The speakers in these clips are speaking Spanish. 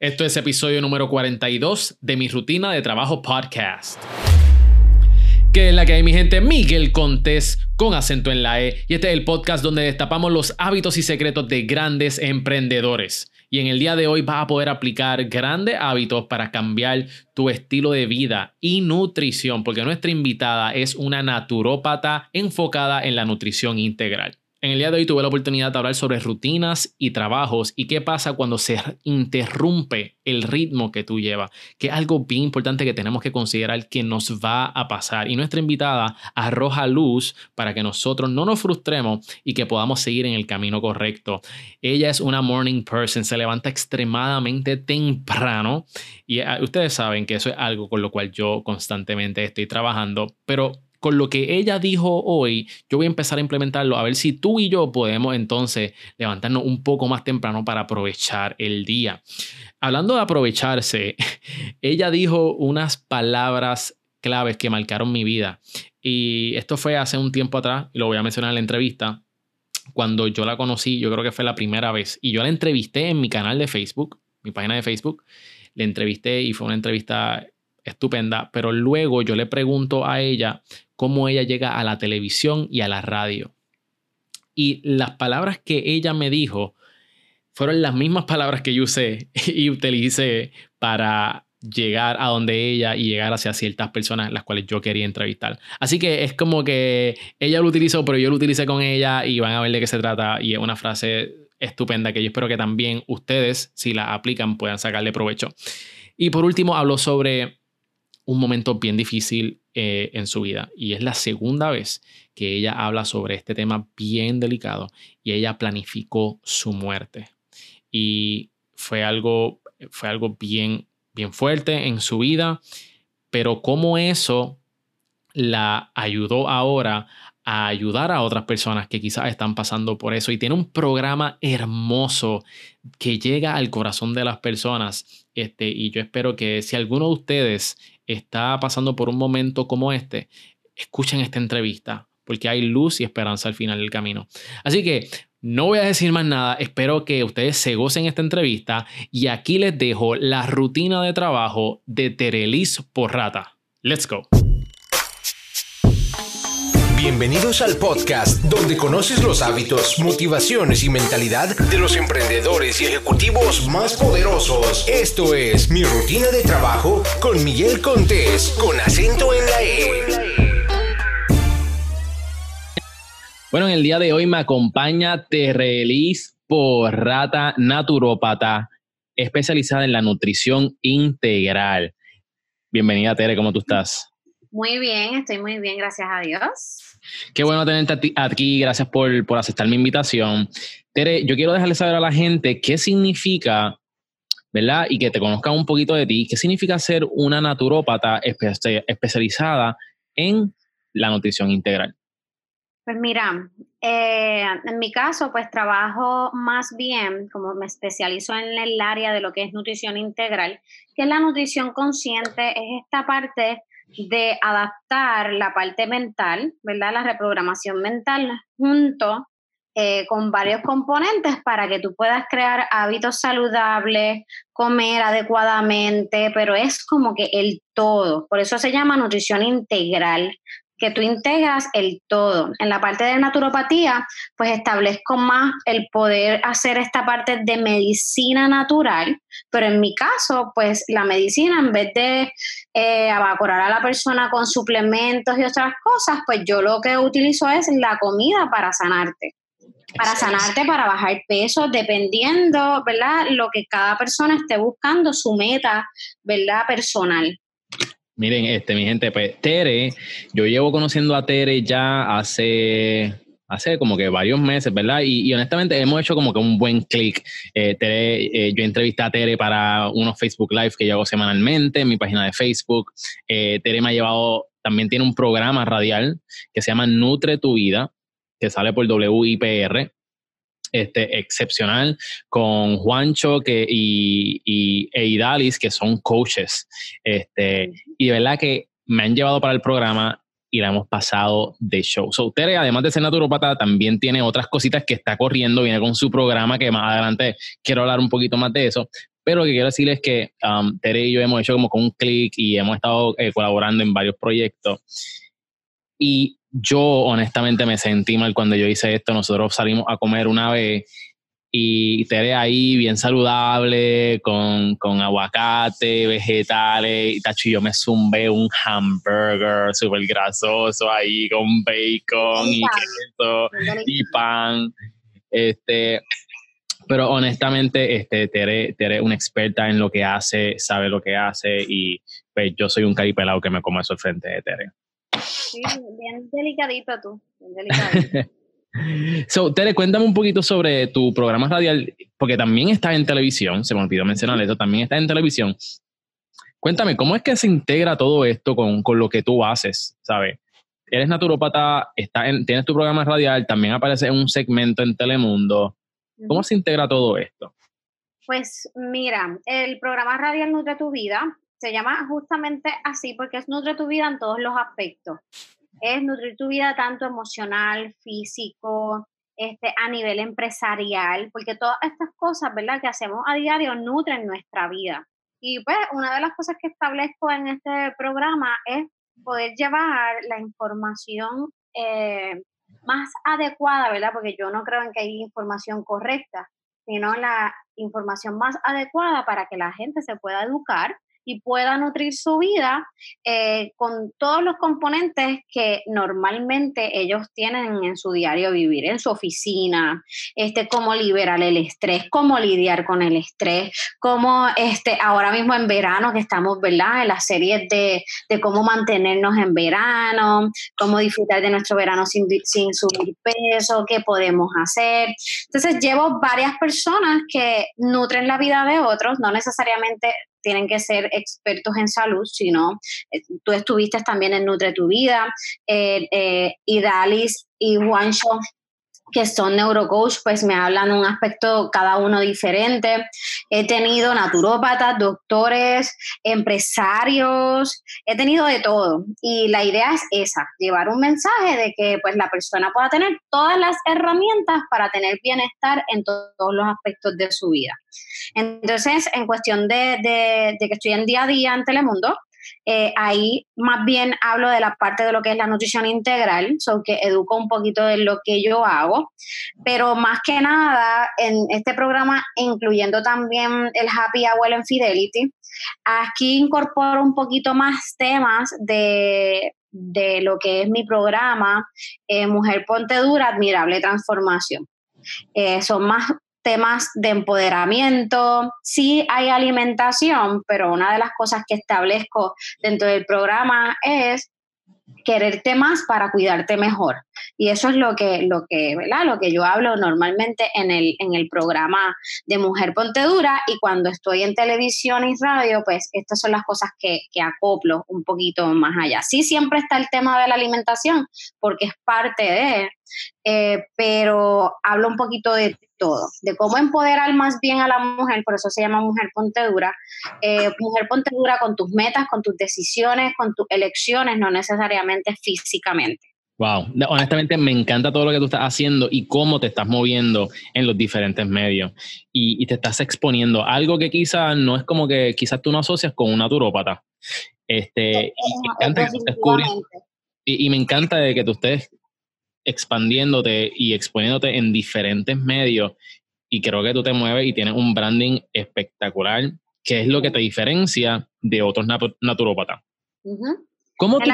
Esto es episodio número 42 de mi rutina de trabajo podcast. ¿Qué es la que hay, mi gente? Miguel Contés con acento en la E. Y este es el podcast donde destapamos los hábitos y secretos de grandes emprendedores. Y en el día de hoy vas a poder aplicar grandes hábitos para cambiar tu estilo de vida y nutrición, porque nuestra invitada es una naturópata enfocada en la nutrición integral. En el día de hoy tuve la oportunidad de hablar sobre rutinas y trabajos y qué pasa cuando se interrumpe el ritmo que tú llevas, que es algo bien importante que tenemos que considerar que nos va a pasar. Y nuestra invitada arroja luz para que nosotros no nos frustremos y que podamos seguir en el camino correcto. Ella es una morning person, se levanta extremadamente temprano y ah, ustedes saben que eso es algo con lo cual yo constantemente estoy trabajando, pero con lo que ella dijo hoy, yo voy a empezar a implementarlo, a ver si tú y yo podemos entonces levantarnos un poco más temprano para aprovechar el día. Hablando de aprovecharse, ella dijo unas palabras claves que marcaron mi vida. Y esto fue hace un tiempo atrás, y lo voy a mencionar en la entrevista. Cuando yo la conocí, yo creo que fue la primera vez. Y yo la entrevisté en mi canal de Facebook, mi página de Facebook. Le entrevisté y fue una entrevista estupenda, pero luego yo le pregunto a ella cómo ella llega a la televisión y a la radio. Y las palabras que ella me dijo fueron las mismas palabras que yo usé y utilicé para llegar a donde ella y llegar hacia ciertas personas las cuales yo quería entrevistar. Así que es como que ella lo utilizó, pero yo lo utilicé con ella y van a ver de qué se trata y es una frase estupenda que yo espero que también ustedes, si la aplican, puedan sacarle provecho. Y por último, hablo sobre un momento bien difícil eh, en su vida. Y es la segunda vez que ella habla sobre este tema bien delicado y ella planificó su muerte. Y fue algo fue algo bien bien fuerte en su vida pero cómo eso la ayudó ahora a ayudar a otras personas que quizás están pasando por eso. Y tiene un programa hermoso que llega al corazón de las personas este y yo espero que si alguno de ustedes está pasando por un momento como este, escuchen esta entrevista, porque hay luz y esperanza al final del camino. Así que no voy a decir más nada, espero que ustedes se gocen esta entrevista y aquí les dejo la rutina de trabajo de Terelis Porrata. Let's go. Bienvenidos al podcast donde conoces los hábitos, motivaciones y mentalidad de los emprendedores y ejecutivos más poderosos. Esto es Mi Rutina de Trabajo con Miguel Contés, con acento en la E. Bueno, en el día de hoy me acompaña Terelis Porrata Naturópata, especializada en la nutrición integral. Bienvenida, Tere, ¿cómo tú estás? Muy bien, estoy muy bien, gracias a Dios. Qué bueno tenerte aquí, gracias por, aceptar mi invitación. Tere, yo quiero dejarle saber a la gente qué significa, ¿verdad? Y que te conozcan un poquito de ti, qué significa ser una naturópata especializada en la nutrición integral. Pues mira, eh, en mi caso, pues trabajo más bien, como me especializo en el área de lo que es nutrición integral, que la nutrición consciente, es esta parte de adaptar la parte mental, ¿verdad? La reprogramación mental junto eh, con varios componentes para que tú puedas crear hábitos saludables, comer adecuadamente, pero es como que el todo. Por eso se llama nutrición integral, que tú integras el todo. En la parte de naturopatía, pues establezco más el poder hacer esta parte de medicina natural, pero en mi caso, pues la medicina, en vez de eh, evaporar a la persona con suplementos y otras cosas, pues yo lo que utilizo es la comida para sanarte. Para sanarte, para bajar peso, dependiendo, ¿verdad? Lo que cada persona esté buscando, su meta, ¿verdad? Personal. Miren, este, mi gente, pues Tere, yo llevo conociendo a Tere ya hace, hace como que varios meses, ¿verdad? Y, honestamente hemos hecho como que un buen clic. Eh, eh, yo entrevisté a Tere para unos Facebook Live que yo hago semanalmente en mi página de Facebook. Eh, Tere me ha llevado, también tiene un programa radial que se llama Nutre tu Vida, que sale por WIPR este, excepcional con Juancho que, y, y Eidalis, que son coaches. Este, y de verdad que me han llevado para el programa y la hemos pasado de show. So, Tere, además de ser naturopata, también tiene otras cositas que está corriendo, viene con su programa que más adelante quiero hablar un poquito más de eso. Pero lo que quiero decir es que um, Tere y yo hemos hecho como con un clic y hemos estado eh, colaborando en varios proyectos. Y yo honestamente me sentí mal cuando yo hice esto. Nosotros salimos a comer una vez y Tere ahí bien saludable, con, con aguacate, vegetales, y tacho, yo me zumbé un hamburger súper grasoso ahí con bacon y, queso y pan. Este, pero honestamente, este, Tere, Tere es una experta en lo que hace, sabe lo que hace y pues yo soy un caripelado que me como eso al frente de Tere. Sí, bien delicadito tú, bien delicadito. So, Tere, cuéntame un poquito sobre tu programa radial, porque también estás en televisión, se me olvidó mencionar eso, también estás en televisión. Cuéntame, ¿cómo es que se integra todo esto con, con lo que tú haces? ¿Sabes? Eres naturópata, está en, tienes tu programa radial, también aparece en un segmento en Telemundo. ¿Cómo se integra todo esto? Pues mira, el programa radial Nutre tu Vida se llama justamente así porque es Nutre tu Vida en todos los aspectos es nutrir tu vida tanto emocional, físico, este, a nivel empresarial, porque todas estas cosas, ¿verdad?, que hacemos a diario nutren nuestra vida. Y pues una de las cosas que establezco en este programa es poder llevar la información eh, más adecuada, ¿verdad? Porque yo no creo en que hay información correcta, sino la información más adecuada para que la gente se pueda educar y pueda nutrir su vida eh, con todos los componentes que normalmente ellos tienen en su diario vivir, en su oficina, este, cómo liberar el estrés, cómo lidiar con el estrés, cómo este, ahora mismo en verano que estamos, ¿verdad? En las series de, de cómo mantenernos en verano, cómo disfrutar de nuestro verano sin, sin subir peso, qué podemos hacer. Entonces llevo varias personas que nutren la vida de otros, no necesariamente tienen que ser expertos en salud, sino eh, tú estuviste también en Nutre tu Vida, eh, eh, Idalis y Juancho que son neurocoach, pues me hablan un aspecto cada uno diferente. He tenido naturópatas, doctores, empresarios, he tenido de todo. Y la idea es esa, llevar un mensaje de que pues la persona pueda tener todas las herramientas para tener bienestar en todos los aspectos de su vida. Entonces, en cuestión de, de, de que estoy en día a día en Telemundo, eh, ahí más bien hablo de la parte de lo que es la nutrición integral, so que educo un poquito de lo que yo hago, pero más que nada en este programa, incluyendo también el Happy Hour en Fidelity, aquí incorporo un poquito más temas de, lo que es mi programa, eh, Mujer Ponte Dura, Admirable Transformación. Eh, son más temas de empoderamiento, sí hay alimentación, pero una de las cosas que establezco dentro del programa es quererte más para cuidarte mejor. Y eso es lo que, lo que, ¿verdad? Lo que yo hablo normalmente en el, en el programa de Mujer Pontedura y cuando estoy en televisión y radio, pues estas son las cosas que, que acoplo un poquito más allá. Sí, siempre está el tema de la alimentación, porque es parte de, eh, pero hablo un poquito de todo, de cómo empoderar más bien a la mujer, por eso se llama Mujer Pontedura, eh, Mujer Pontedura con tus metas, con tus decisiones, con tus elecciones, no necesariamente físicamente. Wow, honestamente me encanta todo lo que tú estás haciendo y cómo te estás moviendo en los diferentes medios y, te estás exponiendo. Algo que quizás no es como que quizás tú no asocias con una turópata. Este, y, me encanta y, y, me encanta de que tú estés expandiéndote y exponiéndote en diferentes medios y creo que tú te mueves y tienes un branding espectacular, que es lo que te diferencia de otros naturópatas. ¿Cómo tú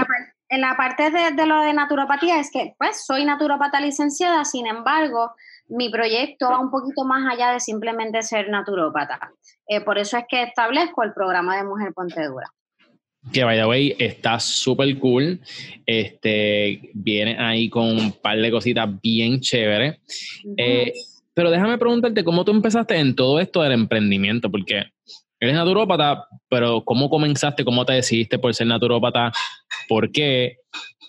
en la parte de, lo de naturopatía es que, pues, soy naturopata licenciada, sin embargo, mi proyecto va un poquito más allá de simplemente ser naturópata. Eh, por eso es que establezco el programa de Mujer Pontedura. Que, by the way, está súper cool. Este, viene ahí con un par de cositas bien chéveres. Eh, pero déjame preguntarte, ¿cómo tú empezaste en todo esto del emprendimiento? Porque eres naturópata, pero ¿cómo comenzaste? ¿Cómo te decidiste por ser naturópata? ¿Por qué?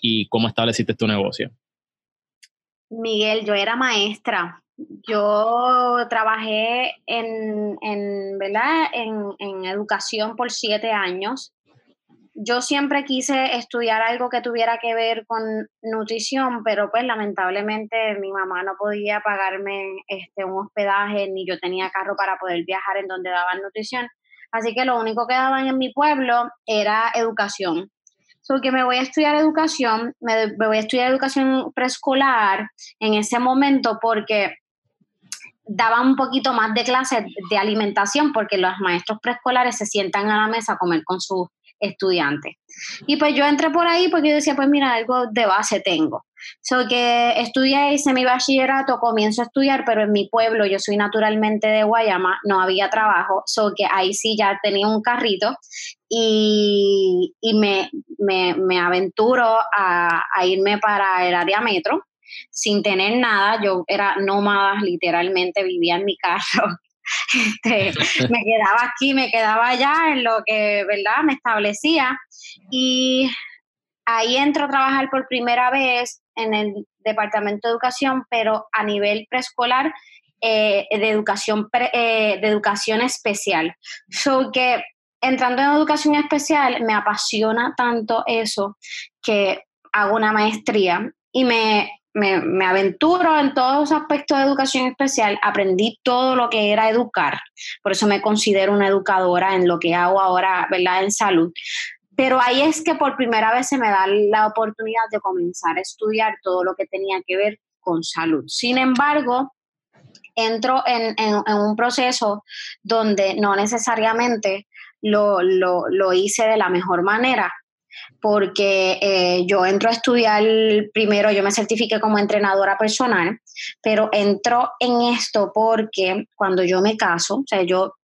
¿Y cómo estableciste tu negocio? Miguel, yo era maestra. Yo trabajé en, ¿verdad? En, en educación por siete años. yo siempre quise estudiar algo que tuviera que ver con nutrición, pero pues lamentablemente mi mamá no podía pagarme este, un hospedaje, ni yo tenía carro para poder viajar en donde daban nutrición. Así que lo único que daban en mi pueblo era educación. So que me voy a estudiar educación, me, me voy a estudiar educación preescolar en ese momento porque daban un poquito más de clases de alimentación porque los maestros preescolares se sientan a la mesa a comer con sus estudiantes. Y pues yo entré por ahí porque yo decía, pues mira, algo de base tengo. So que estudié, hice mi bachillerato, comienzo a estudiar, pero en mi pueblo, yo soy naturalmente de Guayama, no había trabajo, so que ahí sí ya tenía un carrito y, me, me, aventuro a, a irme para el área metro sin tener nada, yo era nómada, literalmente vivía en mi carro. Este, me quedaba aquí, me quedaba allá en lo que, ¿verdad? Me establecía. Y ahí entro a trabajar por primera vez en el Departamento de Educación, pero a nivel preescolar eh, de, educación eh, de educación especial. So que entrando en educación especial me apasiona tanto eso que hago una maestría y me me, aventuro en todos los aspectos de educación especial, aprendí todo lo que era educar, por eso me considero una educadora en lo que hago ahora, ¿verdad? En salud. Pero ahí es que por primera vez se me da la oportunidad de comenzar a estudiar todo lo que tenía que ver con salud. Sin embargo, entro en, un proceso donde no necesariamente lo, lo hice de la mejor manera porque eh, yo entro a estudiar primero, yo me certifiqué como entrenadora personal, pero entro en esto porque cuando yo me caso, o sea, yo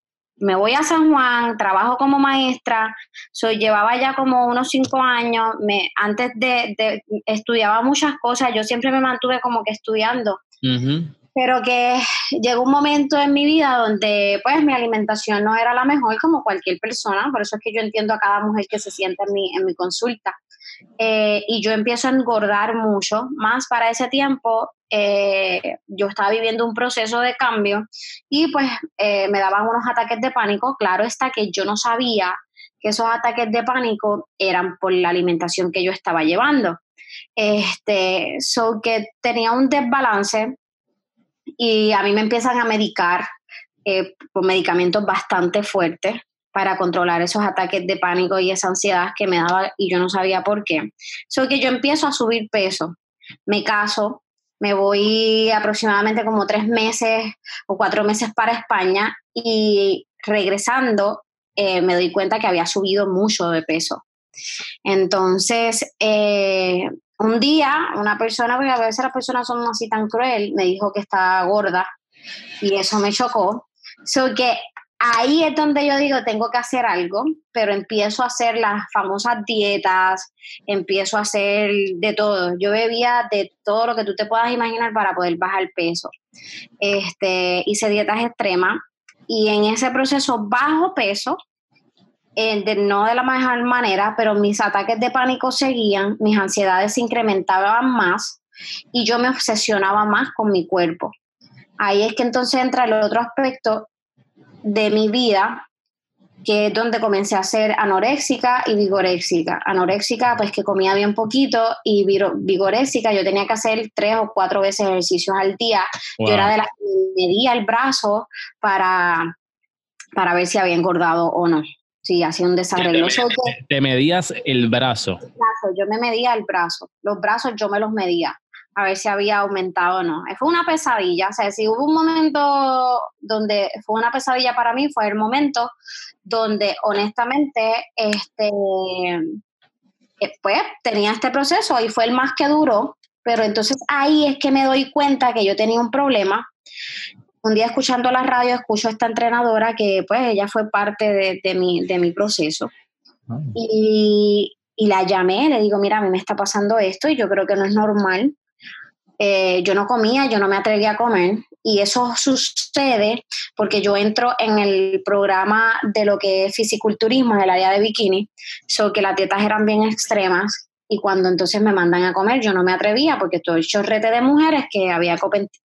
me voy a San Juan, trabajo como maestra, soy, llevaba ya como unos cinco años, me, antes de, estudiaba muchas cosas, yo siempre me mantuve como que estudiando pero que llegó un momento en mi vida donde pues mi alimentación no era la mejor como cualquier persona, por eso es que yo entiendo a cada mujer que se sienta en mi, en mi consulta. Eh, y yo empiezo a engordar mucho, más para ese tiempo eh, yo estaba viviendo un proceso de cambio y pues eh, me daban unos ataques de pánico, claro está que yo no sabía que esos ataques de pánico eran por la alimentación que yo estaba llevando. Este, so que tenía un desbalance y a mí me empiezan a medicar eh, con medicamentos bastante fuertes para controlar esos ataques de pánico y esa ansiedad que me daba y yo no sabía por qué. So que yo empiezo a subir peso, me caso, me voy aproximadamente como tres meses o cuatro meses para España y regresando eh, me doy cuenta que había subido mucho de peso. Entonces, eh, un día una persona, porque a veces las personas son así tan cruel, me dijo que estaba gorda y eso me chocó. So que ahí es donde yo digo, tengo que hacer algo, pero empiezo a hacer las famosas dietas, empiezo a hacer de todo. Yo bebía de todo lo que tú te puedas imaginar para poder bajar peso. Este, hice dietas extremas y en ese proceso bajo peso de, no de la mejor manera, pero mis ataques de pánico seguían, mis ansiedades se incrementaban más y yo me obsesionaba más con mi cuerpo. Ahí es que entonces entra el otro aspecto de mi vida, que es donde comencé a ser anoréxica y vigoréxica. Anoréxica, pues que comía bien poquito, y vigoréxica, yo tenía que hacer tres o cuatro veces ejercicios al día. Yo era de las que medía el brazo para, para ver si había engordado o no. Sí, hacía un desarreglo. Te, medías el brazo. Yo me medía el brazo. Los brazos yo me los medía a ver si había aumentado o no. Fue una pesadilla. O sea, si hubo un momento donde fue una pesadilla para mí, fue el momento donde honestamente, este, eh, pues tenía este proceso y fue el más que duró. Pero entonces ahí es que me doy cuenta que yo tenía un problema un día escuchando la radio, escucho a esta entrenadora que pues ella fue parte de, mi, de mi proceso. Ah. Y, la llamé, le digo, mira, a mí me está pasando esto y yo creo que no es normal. Eh, yo no comía, yo no me atrevía a comer y eso sucede porque yo entro en el programa de lo que es fisiculturismo en el área de bikini, so que las dietas eran bien extremas y cuando entonces me mandan a comer, yo no me atrevía porque todo el chorrete de mujeres que había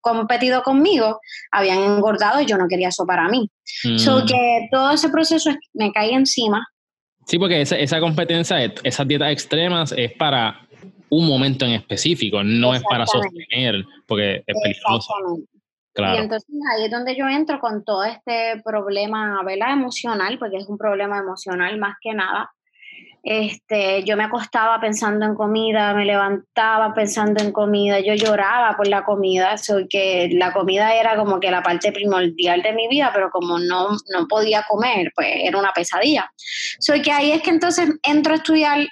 competido conmigo habían engordado y yo no quería eso para mí. Mm. So que todo ese proceso me cae encima Sí, porque esa, esa competencia, esas dietas extremas es para un momento en específico, no es para sostener, porque es peligroso. Claro. Y entonces ahí es donde yo entro con todo este problema, ¿verdad? Emocional, porque es un problema emocional más que nada. Este, yo me acostaba pensando en comida, me levantaba pensando en comida, yo lloraba por la comida, soy que la comida era como que la parte primordial de mi vida, pero como no, no podía comer, pues era una pesadilla. Soy que ahí es que entonces entro a estudiar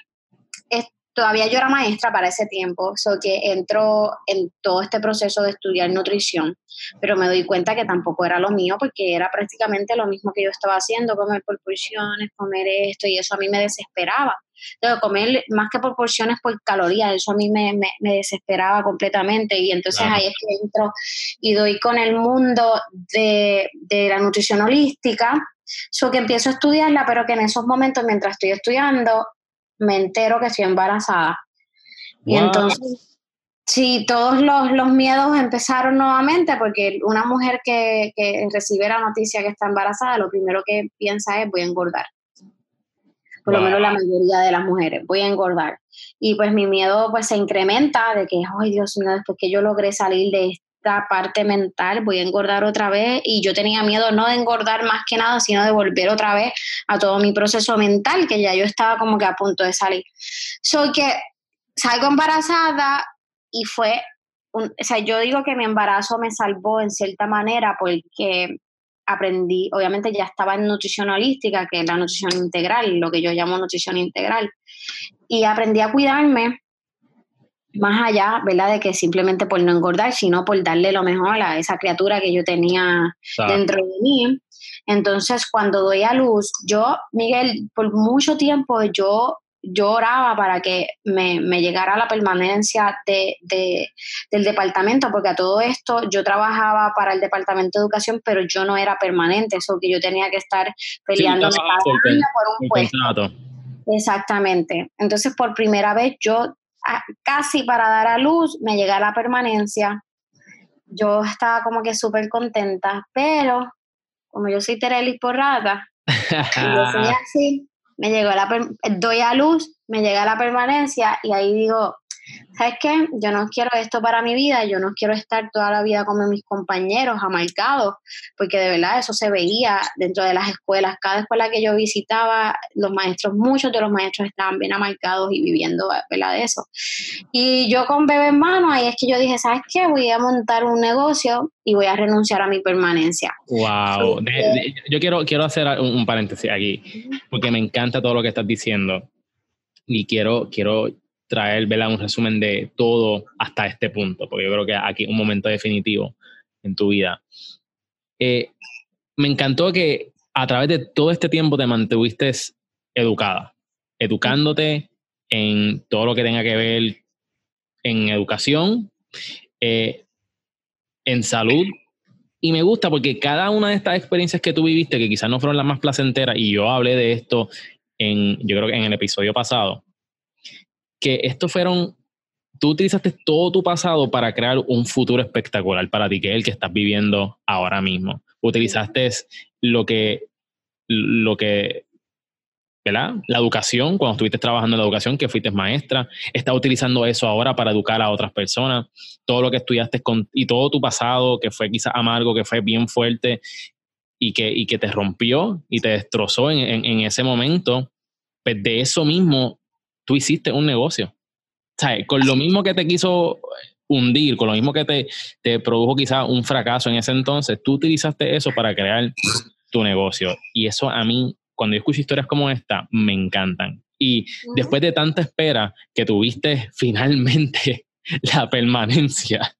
todavía yo era maestra para ese tiempo, so que entro en todo este proceso de estudiar nutrición, pero me doy cuenta que tampoco era lo mío porque era prácticamente lo mismo que yo estaba haciendo, comer por porciones, comer esto, y eso a mí me desesperaba. Entonces, comer más que por porciones, por calorías, eso a mí me, desesperaba completamente. Y entonces ahí es que entro y doy con el mundo de, de la nutrición holística, so que empiezo a estudiarla, pero que en esos momentos, mientras estoy estudiando, me entero que estoy embarazada. Y entonces, sí, todos los, miedos empezaron nuevamente porque una mujer que, recibe la noticia que está embarazada, lo primero que piensa es voy a engordar. Por lo menos la mayoría de las mujeres, voy a engordar. Y pues mi miedo pues se incrementa de que, ay Dios mío, después que yo logré salir de esta parte mental, voy a engordar otra vez y yo tenía miedo no de engordar más que nada, sino de volver otra vez a todo mi proceso mental, que ya yo estaba como que a punto de salir. Soy que salgo embarazada y fue, un, o sea, yo digo que mi embarazo me salvó en cierta manera porque aprendí, obviamente ya estaba en nutrición holística, que es la nutrición integral, lo que yo llamo nutrición integral, y aprendí a cuidarme más allá, ¿verdad? De que simplemente por no engordar, sino por darle lo mejor a esa criatura que yo tenía dentro de mí. Entonces, cuando doy a luz, yo, Miguel, por mucho tiempo yo, yo oraba para que me, llegara la permanencia de, del departamento, porque a todo esto yo trabajaba para el departamento de educación, pero yo no era permanente, eso que yo tenía que estar peleando por un puesto. Exactamente. Entonces, por primera vez yo casi para dar a luz, me llega la permanencia. Yo estaba como que súper contenta, pero como yo soy Terelis por rata, yo soy así, me llegó la, doy a luz, me llega la permanencia y ahí digo, ¿sabes qué? Yo no quiero esto para mi vida, yo no quiero estar toda la vida como mis compañeros, amarcados, porque de verdad eso se veía dentro de las escuelas. Cada escuela que yo visitaba, los maestros, muchos de los maestros estaban bien amarcados y viviendo, ¿verdad? De eso. Y yo con bebé en mano, ahí es que yo dije, ¿sabes qué? Voy a montar un negocio y voy a renunciar a mi permanencia. Wow. yo quiero, quiero hacer un, paréntesis aquí, porque me encanta todo lo que estás diciendo. Y quiero, quiero traer un resumen de todo hasta este punto, porque yo creo que aquí un momento definitivo en tu vida. Eh, me encantó que a través de todo este tiempo te mantuviste educada, educándote en todo lo que tenga que ver en educación, eh, en salud. Y me gusta porque cada una de estas experiencias que tú viviste, que quizás no fueron las más placenteras, y yo hablé de esto en, yo creo que en el episodio pasado, que estos fueron, tú utilizaste todo tu pasado para crear un futuro espectacular para ti, que es el que estás viviendo ahora mismo. Utilizaste lo que, lo que, ¿verdad? La educación, cuando estuviste trabajando en la educación, que fuiste maestra, estás utilizando eso ahora para educar a otras personas, todo lo que estudiaste con, y todo tu pasado, que fue quizás amargo, que fue bien fuerte y que, y que te rompió y te destrozó en, en, en ese momento, pues de eso mismo tú hiciste un negocio. ¿Sabes? Con lo mismo que te quiso hundir, con lo mismo que te, te produjo quizás un fracaso en ese entonces, tú utilizaste eso para crear tu negocio. Y eso a mí, cuando yo escucho historias como esta, me encantan. Y después de tanta espera que tuviste finalmente la permanencia,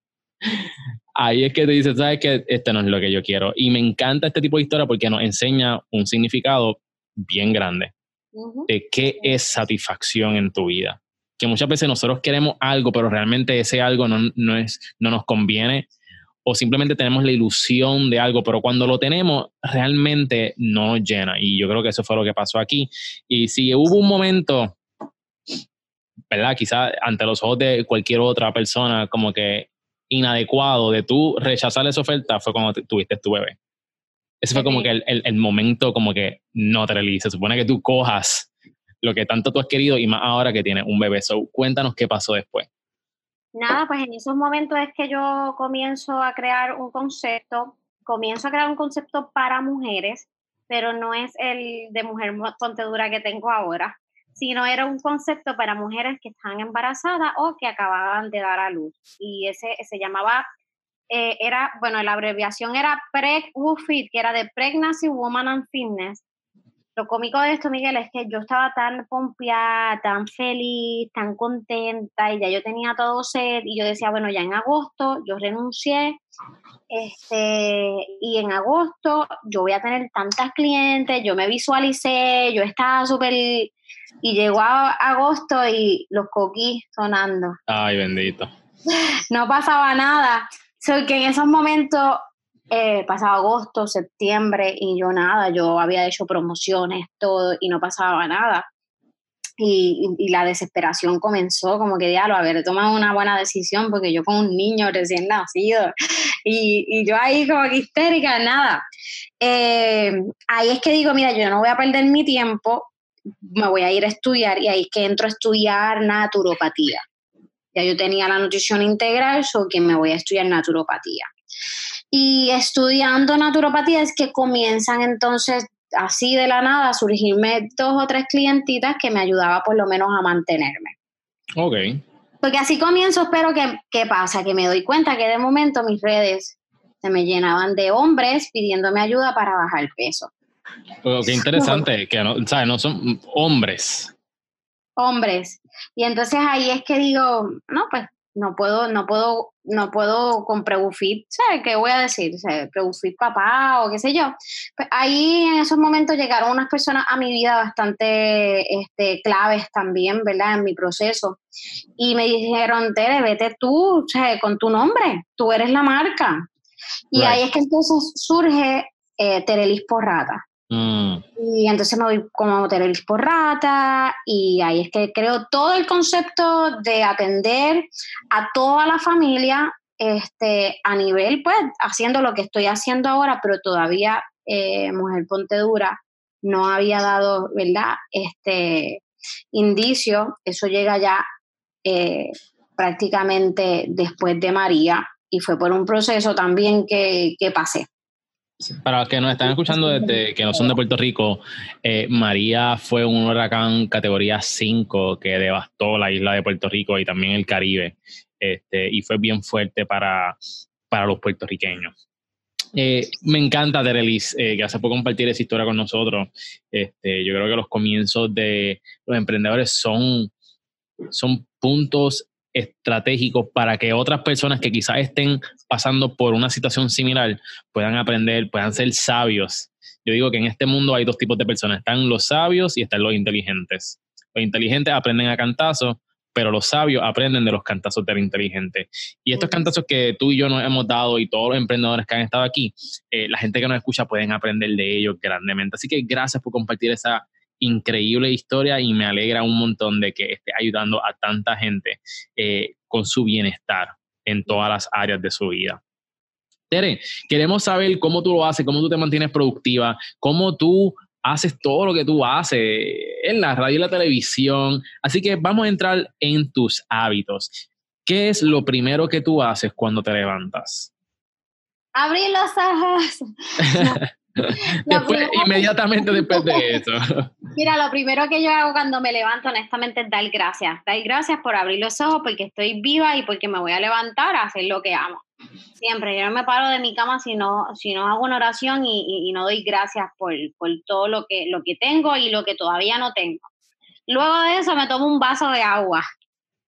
ahí es que te dices, sabes que este no es lo que yo quiero. Y me encanta este tipo de historia porque nos enseña un significado bien grande de qué es satisfacción en tu vida. Que muchas veces nosotros queremos algo, pero realmente ese algo no, es, no nos conviene o simplemente tenemos la ilusión de algo, pero cuando lo tenemos realmente no nos llena. Y yo creo que eso fue lo que pasó aquí. Y si hubo un momento, ¿verdad? Quizás ante los ojos de cualquier otra persona, como que inadecuado de tú rechazar esa oferta, fue cuando tuviste tu bebé. Ese fue como que el, el, momento como que no te Se supone que tú cojas lo que tanto tú has querido y más ahora que tienes un bebé. So, cuéntanos qué pasó después. Nada, pues en esos momentos es que yo comienzo a crear un concepto, comienzo a crear un concepto para mujeres, pero no es el de mujer pontedura que tengo ahora, sino era un concepto para mujeres que están embarazadas o que acababan de dar a luz. Y ese se llamaba, eh, era, bueno, la abreviación era PREG-WUFIT, que era de Pregnancy Woman and Fitness, lo cómico de esto, Miguel, es que yo estaba tan pompeada, tan feliz, tan contenta y ya yo tenía todo set y yo decía, bueno, ya en agosto yo renuncié este, y en agosto yo voy a tener tantas clientes, yo me visualicé, yo estaba súper... Y llegó a agosto y los coquís sonando. Ay, bendito. No pasaba nada. So que en esos momentos eh, pasaba agosto, septiembre y yo nada, yo había hecho promociones, todo y no pasaba nada. Y, la desesperación comenzó como que diablo, haber tomado una buena decisión porque yo con un niño recién nacido y, yo ahí como que histérica, nada. Eh, ahí es que digo, mira, yo no voy a perder mi tiempo, me voy a ir a estudiar y ahí es que entro a estudiar naturopatía. Ya yo tenía la nutrición integral, so que me voy a estudiar naturopatía. Y estudiando naturopatía es que comienzan entonces así de la nada a surgirme dos o tres clientitas que me ayudaba por lo menos a mantenerme. Ok. Porque así comienzo, pero que, ¿qué pasa? Que me doy cuenta que de momento mis redes se me llenaban de hombres pidiéndome ayuda para bajar peso. Oh, qué interesante, que no, ¿sabes? no son hombres. Hombres. Y entonces ahí es que digo, no, pues no puedo, no puedo, no puedo con Prebufit, ¿sabes qué voy a decir? Prebufit papá o qué sé yo. Pues ahí en esos momentos llegaron unas personas a mi vida bastante este, claves también, ¿verdad? En mi proceso. Y me dijeron, Tere, vete tú, ¿sabes? Con tu nombre, tú eres la marca. Y ahí es que entonces surge eh, Terelis Porrata. Mm. Y entonces me voy como Terelis por rata y ahí es que creo todo el concepto de atender a toda la familia este, a nivel, pues, haciendo lo que estoy haciendo ahora, pero todavía eh, Mujer Ponte Dura no había dado, ¿verdad? Este indicio, eso llega ya eh, prácticamente después de María y fue por un proceso también que, que pasé. Para los que nos están escuchando desde que no son de Puerto Rico, eh, María fue un huracán categoría 5 que devastó la isla de Puerto Rico y también el Caribe. Este, y fue bien fuerte para, para los puertorriqueños. Eh, me encanta, Terelis, eh, hace poco compartir esa historia con nosotros. Este, yo creo que los comienzos de los emprendedores son, son puntos estratégicos para que otras personas que quizás estén pasando por una situación similar puedan aprender, puedan ser sabios. Yo digo que en este mundo hay dos tipos de personas, están los sabios y están los inteligentes. Los inteligentes aprenden a cantazos, pero los sabios aprenden de los cantazos del inteligente. Y estos cantazos que tú y yo nos hemos dado y todos los emprendedores que han estado aquí, eh, la gente que nos escucha pueden aprender de ellos grandemente. Así que gracias por compartir esa increíble historia y me alegra un montón de que esté ayudando a tanta gente eh, con su bienestar en todas las áreas de su vida. Tere, queremos saber cómo tú lo haces, cómo tú te mantienes productiva, cómo tú haces todo lo que tú haces en la radio y la televisión. Así que vamos a entrar en tus hábitos. ¿Qué es lo primero que tú haces cuando te levantas? Abrir los ojos. después, inmediatamente después de eso. Mira, lo primero que yo hago cuando me levanto, honestamente, es dar gracias. Dar gracias por abrir los ojos, porque estoy viva y porque me voy a levantar a hacer lo que amo. Siempre, yo no me paro de mi cama si no, si no hago una oración y, no doy gracias por, por, todo lo que, lo que tengo y lo que todavía no tengo. Luego de eso me tomo un vaso de agua.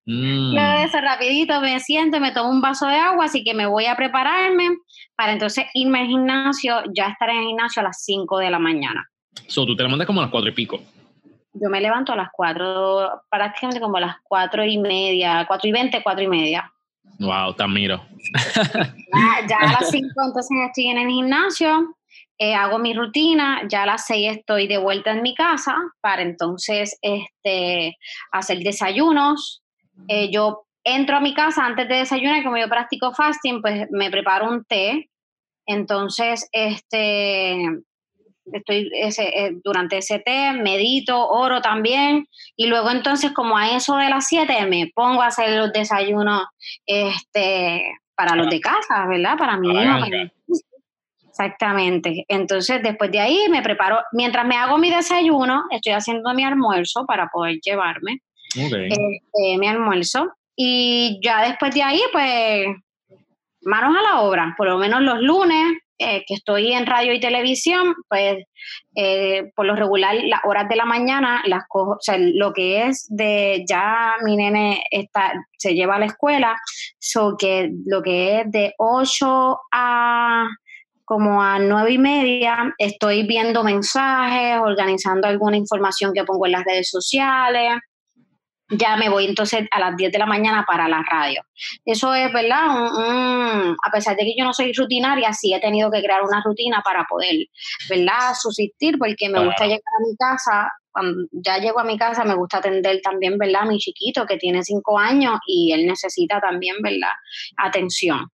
Mm. Luego de eso rapidito me siento, me tomo un vaso de agua, así que me voy a prepararme para entonces irme al gimnasio, ya estar en el gimnasio a las 5 de la mañana. So, tú te levantas como a las 4 y pico. Yo me levanto a las 4, prácticamente como a las 4 y media, 4 y 20, 4 y media. Wow, te admiro. ya, a las 5 entonces estoy en el gimnasio, eh, hago mi rutina, ya a las 6 estoy de vuelta en mi casa para entonces este, hacer desayunos. Eh, yo entro a mi casa antes de desayunar, como yo practico fasting, pues me preparo un té. Entonces, este, estoy ese, eh, durante ese té, medito, oro también, y luego entonces como a eso de las 7 me pongo a hacer los desayunos este, para los de casa, ¿verdad? Para mi hijo. Exactamente. Entonces, después de ahí me preparo, mientras me hago mi desayuno, estoy haciendo mi almuerzo para poder llevarme este, mi almuerzo. Y ya después de ahí, pues, manos a la obra. Por lo menos los lunes, eh, que estoy en radio y televisión, pues, eh, por lo regular, las horas de la mañana, las cojo, o sea, lo que es de ya mi nene está, se lleva a la escuela, so que lo que es de 8 a como a nueve y media estoy viendo mensajes, organizando alguna información que pongo en las redes sociales. Ya me voy entonces a las 10 de la mañana para la radio. Eso es, ¿verdad? a pesar de que yo no soy rutinaria, sí he tenido que crear una rutina para poder, ¿verdad? Subsistir, porque me gusta llegar a mi casa cuando ya llego a mi casa me gusta atender también, ¿verdad? A mi chiquito que tiene cinco años y él necesita también, ¿verdad? Atención.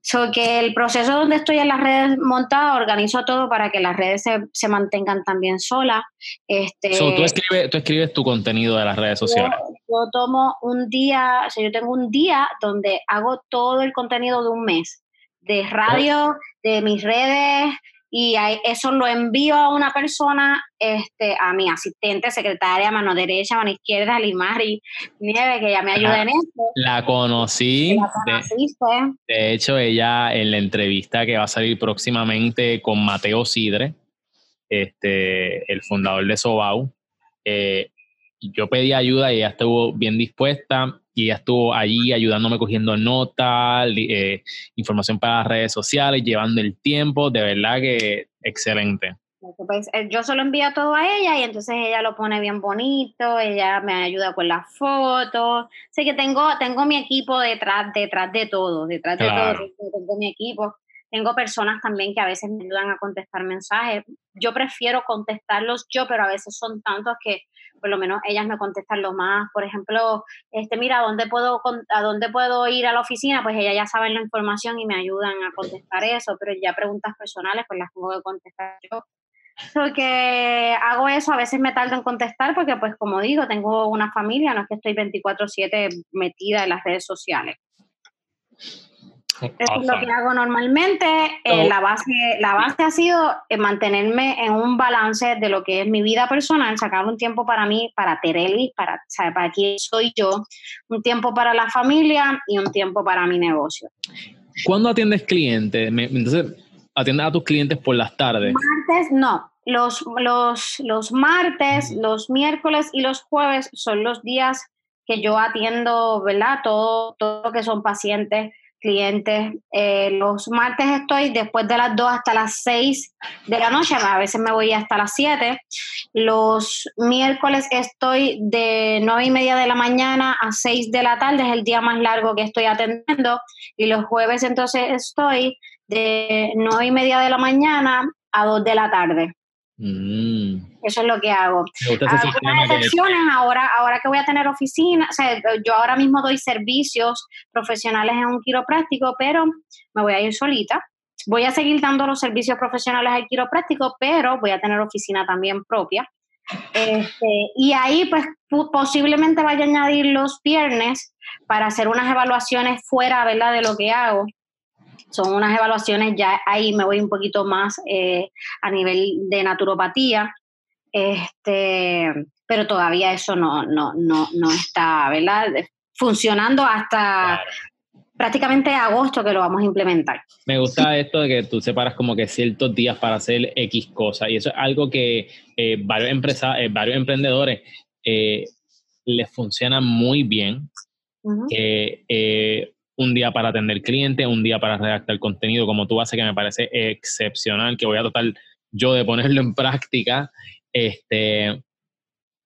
So que el proceso donde estoy en las redes montadas, organizo todo para que las redes se, mantengan también solas. Este, tú, escribes, tú escribes tu contenido de las redes sociales. Yo, tomo un día, o sea, yo tengo un día donde hago todo el contenido de un mes, de radio, de mis redes, y eso lo envío a una persona, este, a mi asistente, secretaria, mano derecha, mano izquierda, Limari Nieve, que ya me ayuda en esto. La conocí. de, de, hecho, ella en la entrevista que va a salir próximamente con Mateo Sidre, este, el fundador de Sobau, eh, yo pedí ayuda y ella estuvo bien dispuesta y ella estuvo allí ayudándome cogiendo notas, eh, información para las redes sociales, llevando el tiempo, de verdad que excelente. Pues, eh, yo solo envío todo a ella y entonces ella lo pone bien bonito, ella me ayuda con las fotos. Sé que tengo, tengo mi equipo detrás, detrás de todo, detrás de todo, tengo mi equipo. Tengo personas también que a veces me ayudan a contestar mensajes. Yo prefiero contestarlos yo, pero a veces son tantos que por lo menos ellas me contestan lo más. Por ejemplo, este, mira, ¿a dónde puedo, a dónde puedo ir a la oficina? Pues ellas ya saben la información y me ayudan a contestar eso, pero ya preguntas personales, pues las tengo que contestar yo. Porque hago eso, a veces me tardo en contestar porque, pues como digo, tengo una familia, no es que estoy 24/7 metida en las redes sociales. Eso es lo que hago normalmente. Eh, la, base, la base ha sido eh, mantenerme en un balance de lo que es mi vida personal, sacar un tiempo para mí, para Tereli, para, para quién soy yo, un tiempo para la familia y un tiempo para mi negocio. ¿Cuándo atiendes clientes? Entonces, ¿atiendes a tus clientes por las tardes? Martes, no. Los, los, los martes, los miércoles y los jueves son los días que yo atiendo, ¿verdad? Todo, todo lo que son pacientes clientes. Eh, los martes estoy después de las 2 hasta las 6 de la noche, a veces me voy hasta las 7. Los miércoles estoy de 9 y media de la mañana a 6 de la tarde, es el día más largo que estoy atendiendo. Y los jueves entonces estoy de 9 y media de la mañana a 2 de la tarde. Mm. Eso es lo que hago. Algunas excepciones, ahora, ahora que voy a tener oficina, o sea, yo ahora mismo doy servicios profesionales en un quiropráctico, pero me voy a ir solita. Voy a seguir dando los servicios profesionales al quiropráctico, pero voy a tener oficina también propia. Este, y ahí, pues, posiblemente vaya a añadir los viernes para hacer unas evaluaciones fuera, ¿verdad?, de lo que hago son unas evaluaciones, ya ahí me voy un poquito más eh, a nivel de naturopatía, este, pero todavía eso no, no, no, no está, ¿verdad? Funcionando hasta prácticamente agosto que lo vamos a implementar. Me gusta esto de que tú separas como que ciertos días para hacer X cosas y eso es algo que eh, varios, empresa, eh, varios emprendedores les funciona muy bien. que un día para atender clientes, un día para redactar contenido como tú haces, que me parece excepcional, que voy a tratar yo de ponerlo en práctica. Este,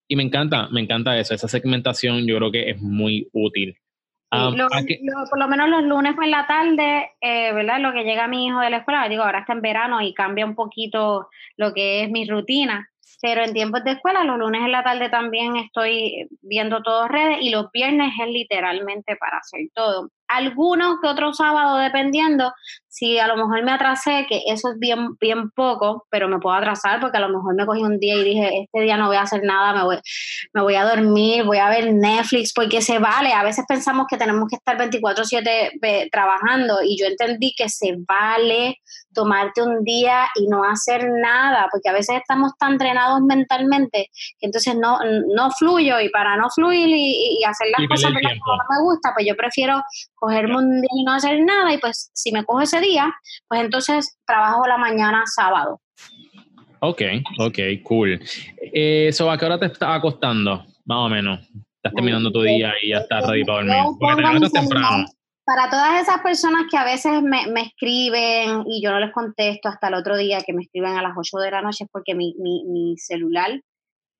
y me encanta, me encanta eso. Esa segmentación yo creo que es muy útil. Ah, por lo menos los lunes en la tarde, eh, ¿verdad? Lo que llega mi hijo de la escuela, digo, ahora está en verano y cambia un poquito lo que es mi rutina. Pero en tiempos de escuela, los lunes en la tarde también estoy viendo todo redes y los viernes es literalmente para hacer todo. Algunos que otro sábado, dependiendo, si a lo mejor me atrasé, que eso es bien, bien poco, pero me puedo atrasar porque a lo mejor me cogí un día y dije, este día no voy a hacer nada, me voy, me voy a dormir, voy a ver Netflix, porque se vale. A veces pensamos que tenemos que estar 24/7 trabajando y yo entendí que se vale tomarte un día y no hacer nada, porque a veces estamos tan drenados mentalmente que entonces no, no fluyo y para no fluir y, hacer las cosas que no me gusta, pues yo prefiero cogerme un día y no hacer nada y pues si me cojo ese día, pues entonces trabajo la mañana sábado. Ok, ok, cool. Eh, ¿a qué hora te está acostando? Más o menos. Estás terminando tu día y ya estás ready para dormir. Porque te temprano para todas esas personas que a veces me, escriben y yo no les contesto hasta el otro día que me escriben a las 8 de la noche es porque mi, celular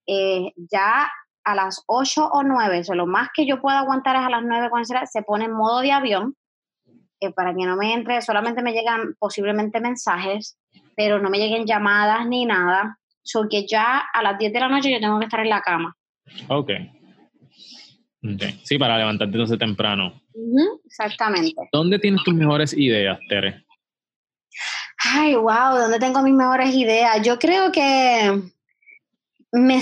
eh, ya a las 8 o 9, o lo más que yo puedo aguantar es a las 9 cuando se pone en modo de avión eh, para que no me entre, solamente me llegan posiblemente mensajes, pero no me lleguen llamadas ni nada. porque ya a las 10 de la noche yo tengo que estar en la cama. Ok. Sí, para levantarte entonces temprano. exactamente. ¿Dónde tienes tus mejores ideas, Tere? Ay, wow, ¿dónde tengo mis mejores ideas? Yo creo que me,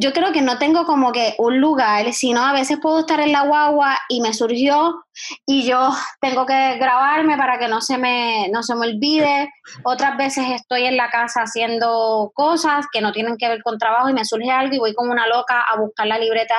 yo creo que no tengo como que un lugar, sino a veces puedo estar en la guagua y me surgió y yo tengo que grabarme para que no se me, no se me olvide. Otras veces estoy en la casa haciendo cosas que no tienen que ver con trabajo y me surge algo y voy como una loca a buscar la libreta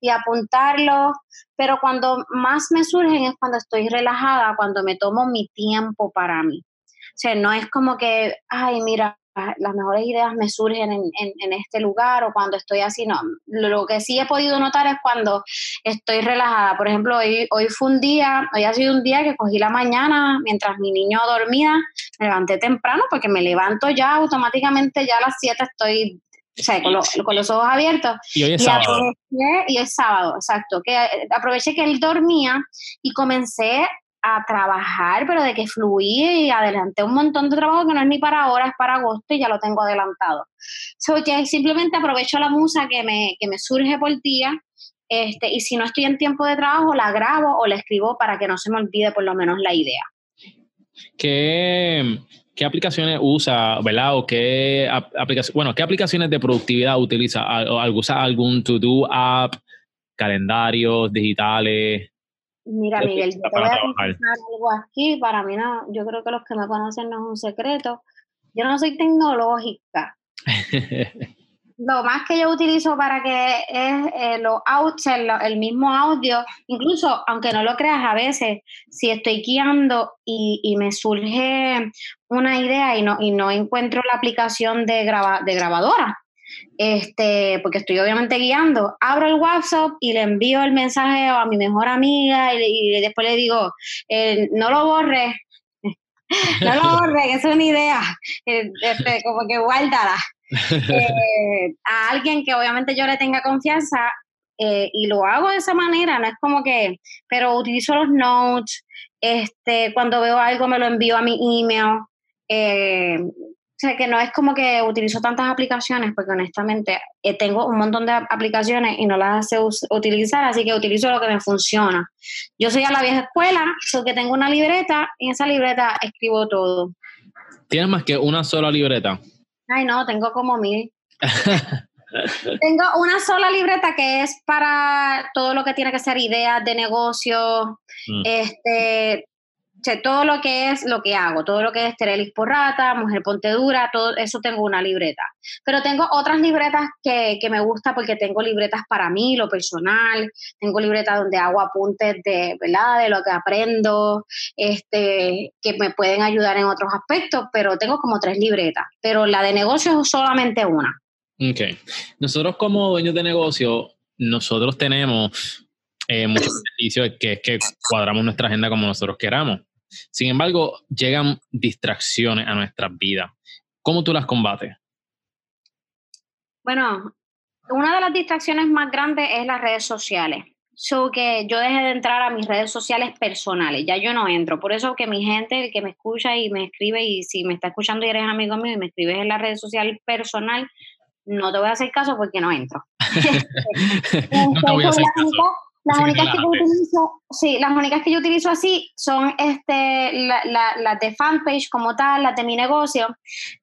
y apuntarlo. Pero cuando más me surgen es cuando estoy relajada, cuando me tomo mi tiempo para mí. O sea, no es como que, ay, mira, las mejores ideas me surgen en, este lugar o cuando estoy así, no. Lo que sí he podido notar es cuando estoy relajada. Por ejemplo, hoy, hoy fue un día, hoy ha sido un día que cogí la mañana mientras mi niño dormía, me levanté temprano porque me levanto ya automáticamente, ya a las 7 estoy o sea, con, con, los ojos abiertos. Y hoy es sábado. y es sábado, exacto. Que aproveché que él dormía y comencé a trabajar, pero de que fluí y adelanté un montón de trabajo que no es ni para ahora, es para agosto y ya lo tengo adelantado. So que simplemente aprovecho la musa que me, que me surge por día este, y si no estoy en tiempo de trabajo, la grabo o la escribo para que no se me olvide por lo menos la idea. ¿Qué, qué aplicaciones usa, verdad? Qué aplicaciones, bueno, ¿qué aplicaciones de productividad utiliza? ¿Usa algún to-do app, calendarios digitales? Mira, Miguel, yo te voy a confesar algo aquí. Para mí, no, yo creo que los que me conocen no es un secreto. Yo no soy tecnológica. lo más que yo utilizo para que es eh, los el, mismo audio, incluso aunque no lo creas a veces, si estoy guiando y, y me surge una idea y no, y no encuentro la aplicación de, graba, de grabadora, este, porque estoy obviamente guiando, abro el WhatsApp y le envío el mensaje a mi mejor amiga y, después le digo, eh, no lo borres, no lo borres, que es una idea, eh, este, como que guárdala. Eh, a alguien que obviamente yo le tenga confianza y lo hago de esa manera, no es como que, pero utilizo los notes, este, cuando veo algo me lo envío a mi email. O sea, que no es como que utilizo tantas aplicaciones, porque honestamente eh, tengo un montón de aplicaciones y no las sé utilizar, así que utilizo lo que me funciona. Yo soy a la vieja escuela, so que tengo una libreta y en esa libreta escribo todo. ¿Tienes más que una sola libreta? Ay, no, tengo como mil. tengo una sola libreta que es para todo lo que tiene que ser ideas de negocio, mm. este, todo lo que es lo que hago, todo lo que es Terelis Porrata, Mujer Ponte Dura, todo eso tengo una libreta. Pero tengo otras libretas que, me gusta porque tengo libretas para mí, lo personal, tengo libretas donde hago apuntes de, ¿verdad? de lo que aprendo, este, que me pueden ayudar en otros aspectos, pero tengo como tres libretas, pero la de negocio es solamente una. Ok. Nosotros como dueños de negocio, nosotros tenemos eh, muchos beneficios que es que cuadramos nuestra agenda como nosotros queramos. Sin embargo, llegan distracciones a nuestras vidas. ¿Cómo tú las combates? Bueno, una de las distracciones más grandes es las redes sociales. So que yo dejé de entrar a mis redes sociales personales, ya yo no entro. Por eso que mi gente, el que me escucha y me escribe, y si me está escuchando y eres amigo mío y me escribes en la red social personal, no te voy a hacer caso porque no entro. no te voy a hacer caso Las únicas que yo utilizo, sí, las únicas que yo utilizo así son este, las la, de fanpage como tal, las de mi negocio,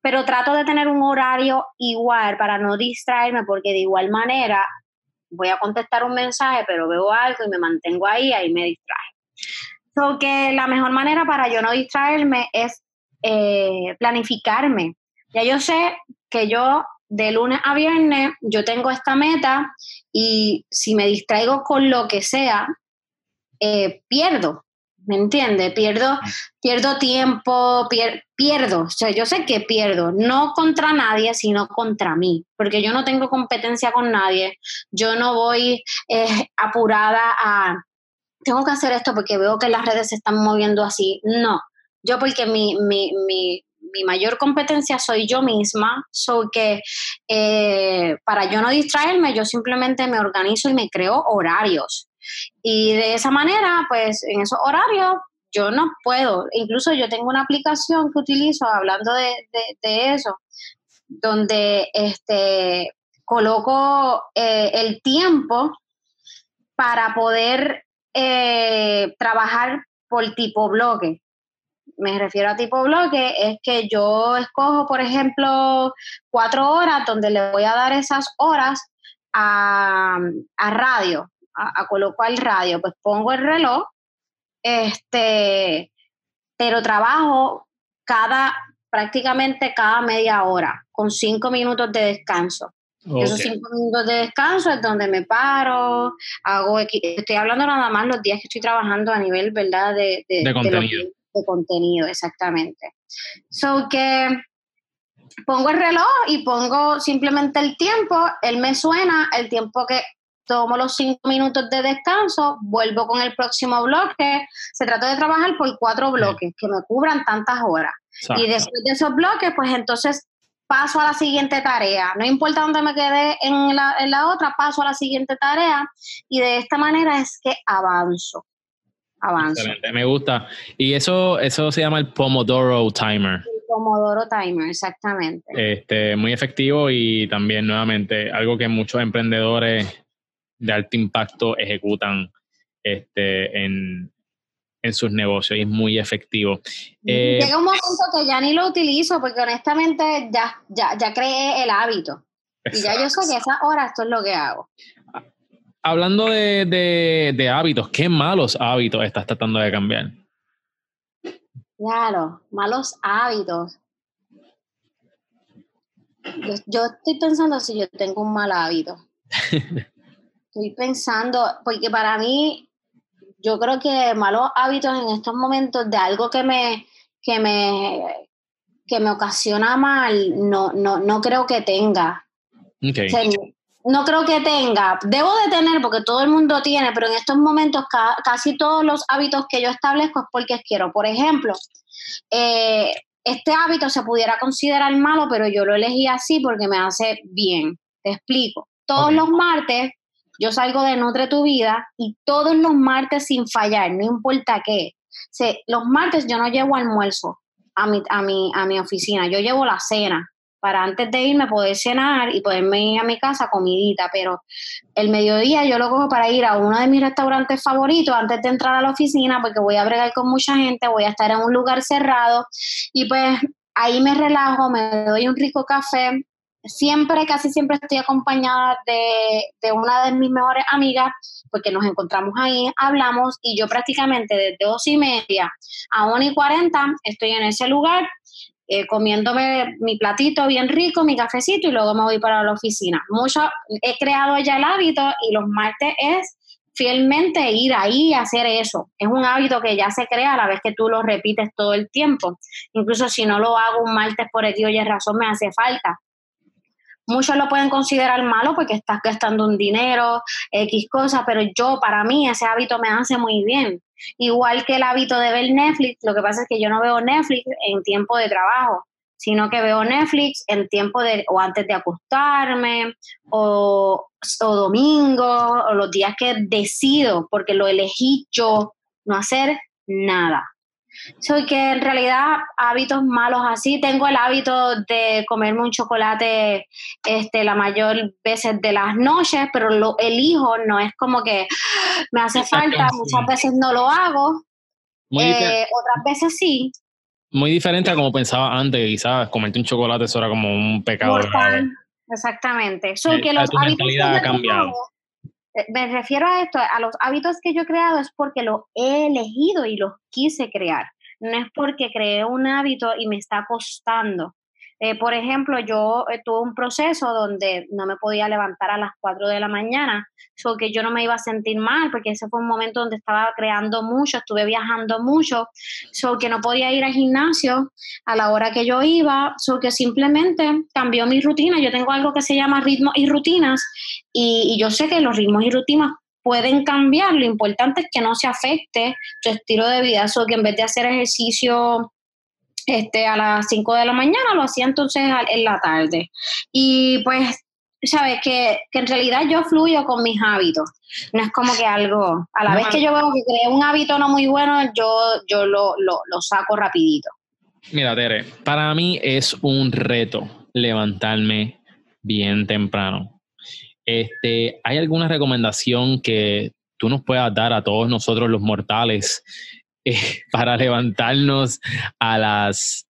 pero trato de tener un horario igual para no distraerme, porque de igual manera voy a contestar un mensaje, pero veo algo y me mantengo ahí, ahí me distrae. So que la mejor manera para yo no distraerme es eh, planificarme. Ya yo sé que yo de lunes a viernes yo tengo esta meta y si me distraigo con lo que sea, eh, pierdo, ¿me entiendes? Pierdo, pierdo tiempo, pierdo, o sea, yo sé que pierdo, no contra nadie, sino contra mí, porque yo no tengo competencia con nadie, yo no voy eh, apurada a, tengo que hacer esto porque veo que las redes se están moviendo así, no, yo porque mi, mi, mi mi mayor competencia soy yo misma, so que eh, para yo no distraerme, yo simplemente me organizo y me creo horarios. Y de esa manera, pues en esos horarios yo no puedo. Incluso yo tengo una aplicación que utilizo hablando de, eso, donde este, coloco eh, el tiempo para poder eh, trabajar por tipo bloque me refiero a tipo bloque, es que yo escojo, por ejemplo, cuatro horas donde le voy a dar esas horas a, radio, a, a colocar el radio. Pues pongo el reloj, este, pero trabajo cada, prácticamente cada media hora, con cinco minutos de descanso. Esos cinco minutos de descanso es donde me paro, hago, estoy hablando nada más los días que estoy trabajando a nivel, ¿verdad? De, de, contenido contenido, exactamente. So que pongo el reloj y pongo simplemente el tiempo, él me suena, el tiempo que tomo los cinco minutos de descanso, vuelvo con el próximo bloque. Se trata de trabajar por cuatro bloques que me cubran tantas horas. Y después de esos bloques, pues entonces paso a la siguiente tarea. No importa dónde me quedé en la, en la otra, paso a la siguiente tarea y de esta manera es que avanzo avanza. Excelente, me gusta. Y eso, eso se llama el Pomodoro Timer. El Pomodoro Timer, exactamente. Este, muy efectivo y también nuevamente algo que muchos emprendedores de alto impacto ejecutan este, en, sus negocios y es muy efectivo. Eh, Llega un momento que ya ni lo utilizo porque honestamente ya, ya, ya creé el hábito. Y ya yo sé que a esa hora esto es lo que hago hablando de, hábitos, ¿qué malos hábitos estás tratando de cambiar? Claro, malos hábitos. Yo, estoy pensando si yo tengo un mal hábito. estoy pensando, porque para mí, yo creo que malos hábitos en estos momentos de algo que me, que me, que me ocasiona mal, no, no, no creo que tenga. Okay no creo que tenga, debo de tener porque todo el mundo tiene, pero en estos momentos casi todos los hábitos que yo establezco es porque quiero. Por ejemplo, eh, este hábito se pudiera considerar malo, pero yo lo elegí así porque me hace bien. Te explico. Todos los martes yo salgo de Nutre Tu Vida y todos los martes sin fallar, no importa qué. los martes yo no llevo almuerzo a mi, a, mi, a mi oficina, yo llevo la cena para antes de irme poder cenar y poderme ir a mi casa comidita, pero el mediodía yo lo cojo para ir a uno de mis restaurantes favoritos antes de entrar a la oficina porque voy a bregar con mucha gente, voy a estar en un lugar cerrado y pues ahí me relajo, me doy un rico café. Siempre, casi siempre estoy acompañada de, de una de mis mejores amigas porque nos encontramos ahí, hablamos y yo prácticamente desde dos y media a una y cuarenta estoy en ese lugar eh, comiéndome mi platito bien rico, mi cafecito y luego me voy para la oficina. Mucho, he creado ya el hábito y los martes es fielmente ir ahí y hacer eso. Es un hábito que ya se crea a la vez que tú lo repites todo el tiempo. Incluso si no lo hago un martes por día y razón, me hace falta. Muchos lo pueden considerar malo porque estás gastando un dinero, X cosas, pero yo, para mí, ese hábito me hace muy bien. Igual que el hábito de ver Netflix, lo que pasa es que yo no veo Netflix en tiempo de trabajo, sino que veo Netflix en tiempo de, o antes de acostarme, o, o domingo, o los días que decido, porque lo elegí yo, no hacer nada. Soy que en realidad hábitos malos así, tengo el hábito de comerme un chocolate este, la mayor veces de las noches, pero lo elijo, no es como que me hace falta, muchas veces no lo hago, eh, otras veces sí. Muy diferente a como pensaba antes, quizás comerte un chocolate eso era como un pecado. Exactamente. So, que los hábitos. Eh, me refiero a esto, a los hábitos que yo he creado es porque los he elegido y los quise crear. No es porque creé un hábito y me está costando. Eh, por ejemplo, yo eh, tuve un proceso donde no me podía levantar a las 4 de la mañana, so que yo no me iba a sentir mal, porque ese fue un momento donde estaba creando mucho, estuve viajando mucho, so que no podía ir al gimnasio a la hora que yo iba, so que simplemente cambió mi rutina. Yo tengo algo que se llama ritmos y rutinas, y, y yo sé que los ritmos y rutinas pueden cambiar. Lo importante es que no se afecte tu estilo de vida, so que en vez de hacer ejercicio este, a las 5 de la mañana, lo hacía entonces en la tarde. Y pues, sabes que, que, en realidad yo fluyo con mis hábitos. No es como que algo, a la vez que yo veo que creé un hábito no muy bueno, yo, yo lo, lo, lo saco rapidito. Mira, Tere, para mí es un reto levantarme bien temprano. Este, ¿Hay alguna recomendación que tú nos puedas dar a todos nosotros los mortales para levantarnos a las,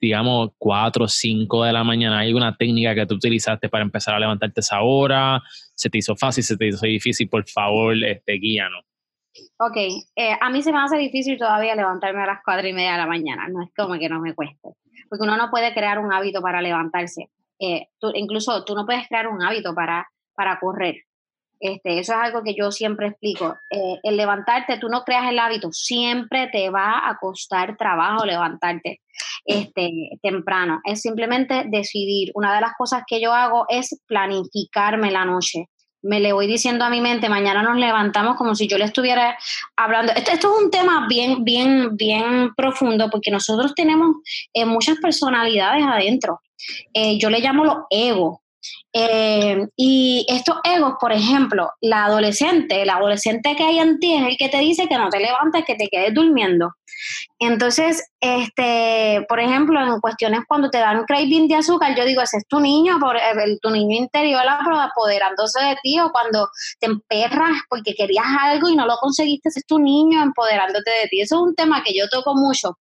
digamos, 4 o 5 de la mañana? ¿Hay alguna técnica que tú utilizaste para empezar a levantarte esa hora? ¿Se te hizo fácil? ¿Se te hizo difícil? Por favor, este, guíanos. Ok, eh, a mí se me hace difícil todavía levantarme a las 4 y media de la mañana, no es como que no me cueste, porque uno no puede crear un hábito para levantarse. Eh, incluso tú no puedes crear un hábito para, para correr. Este, eso es algo que yo siempre explico. Eh, el levantarte, tú no creas el hábito, siempre te va a costar trabajo levantarte este, temprano. Es simplemente decidir. Una de las cosas que yo hago es planificarme la noche. Me le voy diciendo a mi mente, mañana nos levantamos como si yo le estuviera hablando. Esto, es un tema bien, bien, bien profundo porque nosotros tenemos eh, muchas personalidades adentro. Eh, yo le llamo los egos eh, y estos egos, por ejemplo, la adolescente, el adolescente que hay en ti es el que te dice que no te levantes, que te quedes durmiendo. Entonces, este, por ejemplo, en cuestiones cuando te dan craving de azúcar, yo digo, ese es tu niño, por, tu niño interior apoderándose de ti, o cuando te emperras porque querías algo y no lo conseguiste, ese es tu niño empoderándote de ti. Eso es un tema que yo toco mucho,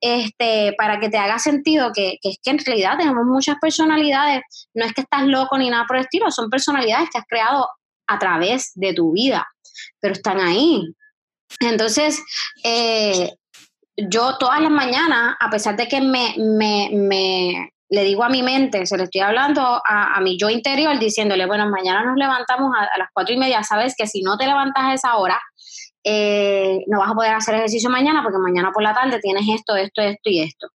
este, para que te haga sentido que, que es que en realidad tenemos muchas personalidades, no es que estás loco ni nada por el estilo, son personalidades que has creado a través de tu vida, pero están ahí. Entonces, eh, yo todas las mañanas, a pesar de que me, me, le digo a mi mente, se lo estoy hablando a, mi yo interior, diciéndole, bueno, mañana nos levantamos a, las cuatro y media, sabes que si no te levantas a esa hora, eh, no vas a poder hacer ejercicio mañana porque mañana por la tarde tienes esto, esto, esto y esto.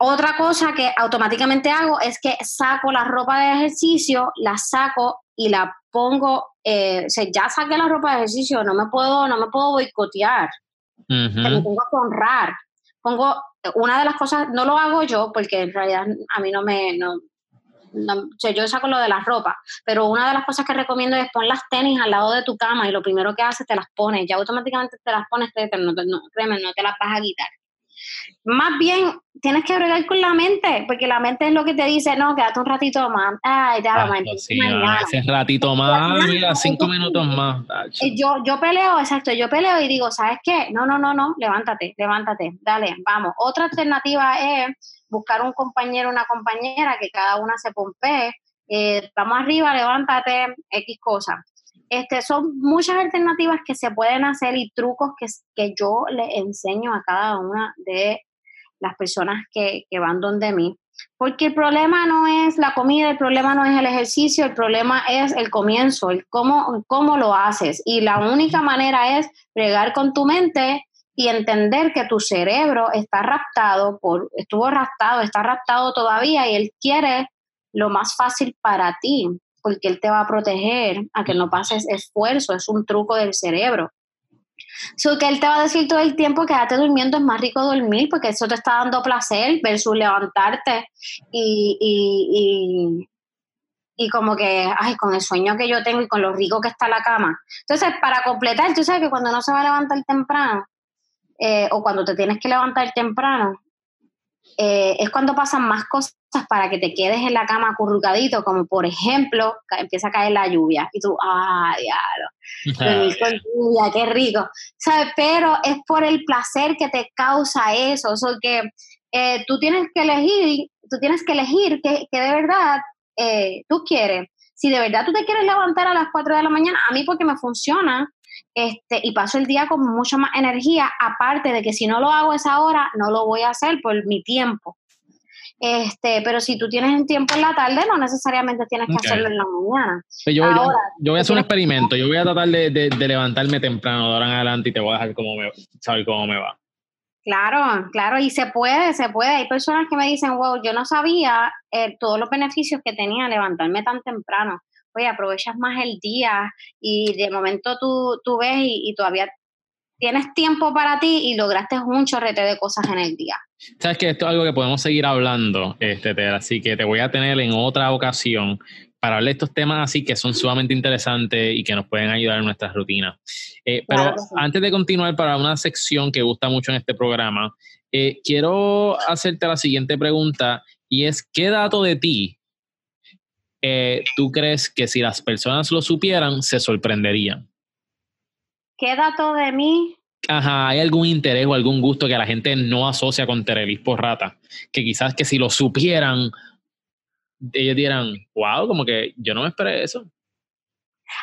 Otra cosa que automáticamente hago es que saco la ropa de ejercicio, la saco y la pongo, eh, o sea, ya saqué la ropa de ejercicio, no me puedo, no me puedo boicotear me pongo a honrar. Pongo, una de las cosas, no lo hago yo porque en realidad a mí no me, no, yo saco lo de la ropa, pero una de las cosas que recomiendo es pon las tenis al lado de tu cama y lo primero que haces te las pones, ya automáticamente te las pones, no, no, créeme, no te las vas a quitar. Más bien, tienes que bregar con la mente, porque la mente es lo que te dice, no, quédate un ratito más. Ay, ya, sí, ese ratito más, mira, cinco minutos más. Eh, yo, yo peleo, exacto, yo peleo y digo, ¿sabes qué? No, no, no, no, levántate, levántate, dale, vamos. Otra alternativa es buscar un compañero, una compañera que cada una se pompee. Eh, vamos arriba, levántate, X cosas. Este, son muchas alternativas que se pueden hacer y trucos que, que yo le enseño a cada una de las personas que, que van donde mí. Porque el problema no es la comida, el problema no es el ejercicio, el problema es el comienzo, el cómo, cómo lo haces. Y la única manera es bregar con tu mente y entender que tu cerebro está raptado, por, estuvo raptado, está raptado todavía y él quiere lo más fácil para ti porque él te va a proteger a que no pases esfuerzo, es un truco del cerebro. So que él te va a decir todo el tiempo quédate durmiendo, es más rico dormir porque eso te está dando placer versus levantarte y, y, y, y, como que, ay, con el sueño que yo tengo y con lo rico que está la cama. Entonces, para completar, tú sabes que cuando no se va a levantar temprano, eh, o cuando te tienes que levantar temprano, eh, es cuando pasan más cosas para que te quedes en la cama acurrucadito, como por ejemplo, empieza a caer la lluvia y tú, ¡ah, diablo! lluvia, qué rico. ¿Sabes? Pero es por el placer que te causa eso, eso que eh, tú tienes que elegir, tú tienes que elegir que, que de verdad eh, tú quieres. Si de verdad tú te quieres levantar a las 4 de la mañana, a mí porque me funciona, este, y paso el día con mucha más energía, aparte de que si no lo hago a esa hora, no lo voy a hacer por mi tiempo. Este, pero si tú tienes un tiempo en la tarde, no necesariamente tienes que hacerlo en la mañana. Pues yo, yo, voy a hacer un experimento. Yo voy a tratar de, de, levantarme temprano de ahora en adelante y te voy a dejar cómo me, saber cómo me va. Claro, claro, y se puede, se puede. Hay personas que me dicen, wow, yo no sabía eh, todos los beneficios que tenía levantarme tan temprano oye, aprovechas más el día y de momento tú, tú ves y, todavía tienes tiempo para ti y lograste un chorrete de cosas en el día. Sabes que esto es algo que podemos seguir hablando, este, así que te voy a tener en otra ocasión para hablar de estos temas así que son sumamente interesantes y que nos pueden ayudar en nuestras rutinas. Eh, pero antes de continuar para una sección que gusta mucho en este programa, eh, quiero hacerte la siguiente pregunta y es, ¿qué dato de ti eh, tú crees que si las personas lo supieran, se sorprenderían? ¿Qué dato de mí? Ajá, ¿hay algún interés o algún gusto que la gente no asocia con Terelis por rata? Que quizás que si lo supieran, ellos dirán, wow, como que yo no me esperé eso.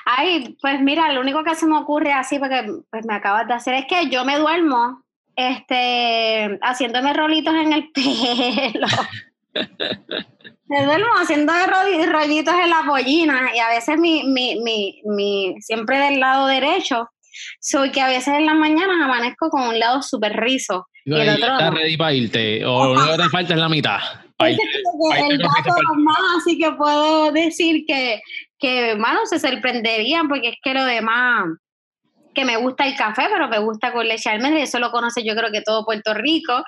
Ay, pues mira, lo único que se me ocurre así, porque pues me acabas de hacer, es que yo me duermo este, haciéndome rolitos en el pelo. Me duermo haciendo rollitos en la pollina y a veces mi, mi, mi, mi, siempre del lado derecho, soy que a veces en las mañanas amanezco con un lado súper rizo. Y, el otro ¿Estás ready para irte? ¿O lo que te falta es la mitad? el dato más, así que puedo decir que, que, hermano, se sorprenderían porque es que lo demás que me gusta el café, pero me gusta con leche de almendra, y eso lo conoce yo creo que todo Puerto Rico.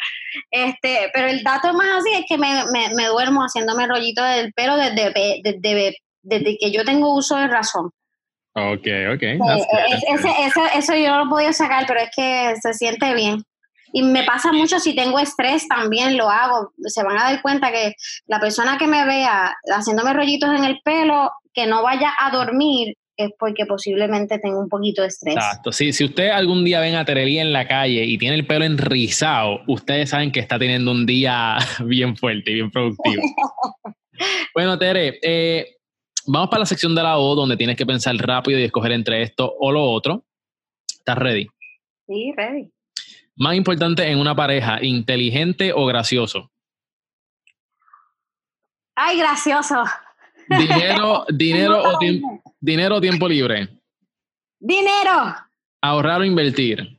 Este, pero el dato más así es que me, me, duermo haciéndome rollito del pelo desde, desde, desde, que yo tengo uso de razón. Ok, ok. eso, eso yo no lo podía sacar, pero es que se siente bien. Y me pasa mucho si tengo estrés, también lo hago. Se van a dar cuenta que la persona que me vea haciéndome rollitos en el pelo, que no vaya a dormir, es porque posiblemente tenga un poquito de estrés. Exacto. Sí, si usted algún día ven a Tereli en la calle y tiene el pelo enrizado, ustedes saben que está teniendo un día bien fuerte y bien productivo. bueno, Tere, eh, vamos para la sección de la O, donde tienes que pensar rápido y escoger entre esto o lo otro. ¿Estás ready? Sí, ready. Más importante en una pareja, inteligente o gracioso. Ay, gracioso. Dinero, dinero o Dinero o tiempo libre. Dinero. Ahorrar o invertir.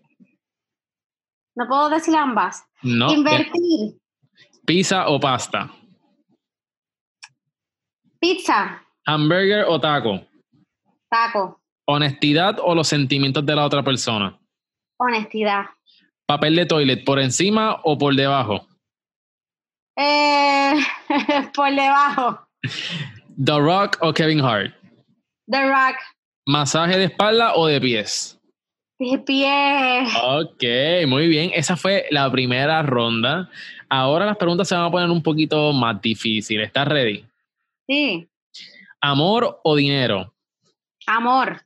No puedo decir ambas. No. Invertir. Pizza o pasta. Pizza. Hamburger o taco. Taco. Honestidad o los sentimientos de la otra persona. Honestidad. Papel de toilet, ¿por encima o por debajo? Eh, por debajo. The Rock o Kevin Hart. The Rock. ¿Masaje de espalda o de pies? De pies. Ok, muy bien. Esa fue la primera ronda. Ahora las preguntas se van a poner un poquito más difíciles. ¿Estás ready? Sí. ¿Amor o dinero? Amor.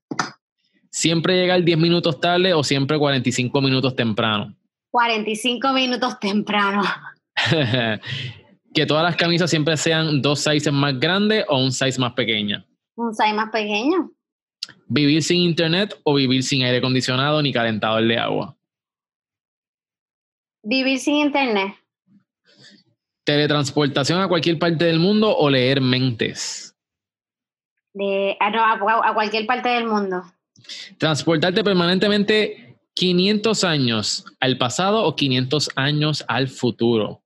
¿Siempre llegar 10 minutos tarde o siempre 45 minutos temprano? 45 minutos temprano. que todas las camisas siempre sean dos sizes más grandes o un size más pequeña. Un size más pequeño. ¿Vivir sin internet o vivir sin aire acondicionado ni calentador de agua? Vivir sin internet. ¿Teletransportación a cualquier parte del mundo o leer mentes? De, ah, a, a cualquier parte del mundo. ¿Transportarte permanentemente 500 años al pasado o 500 años al futuro?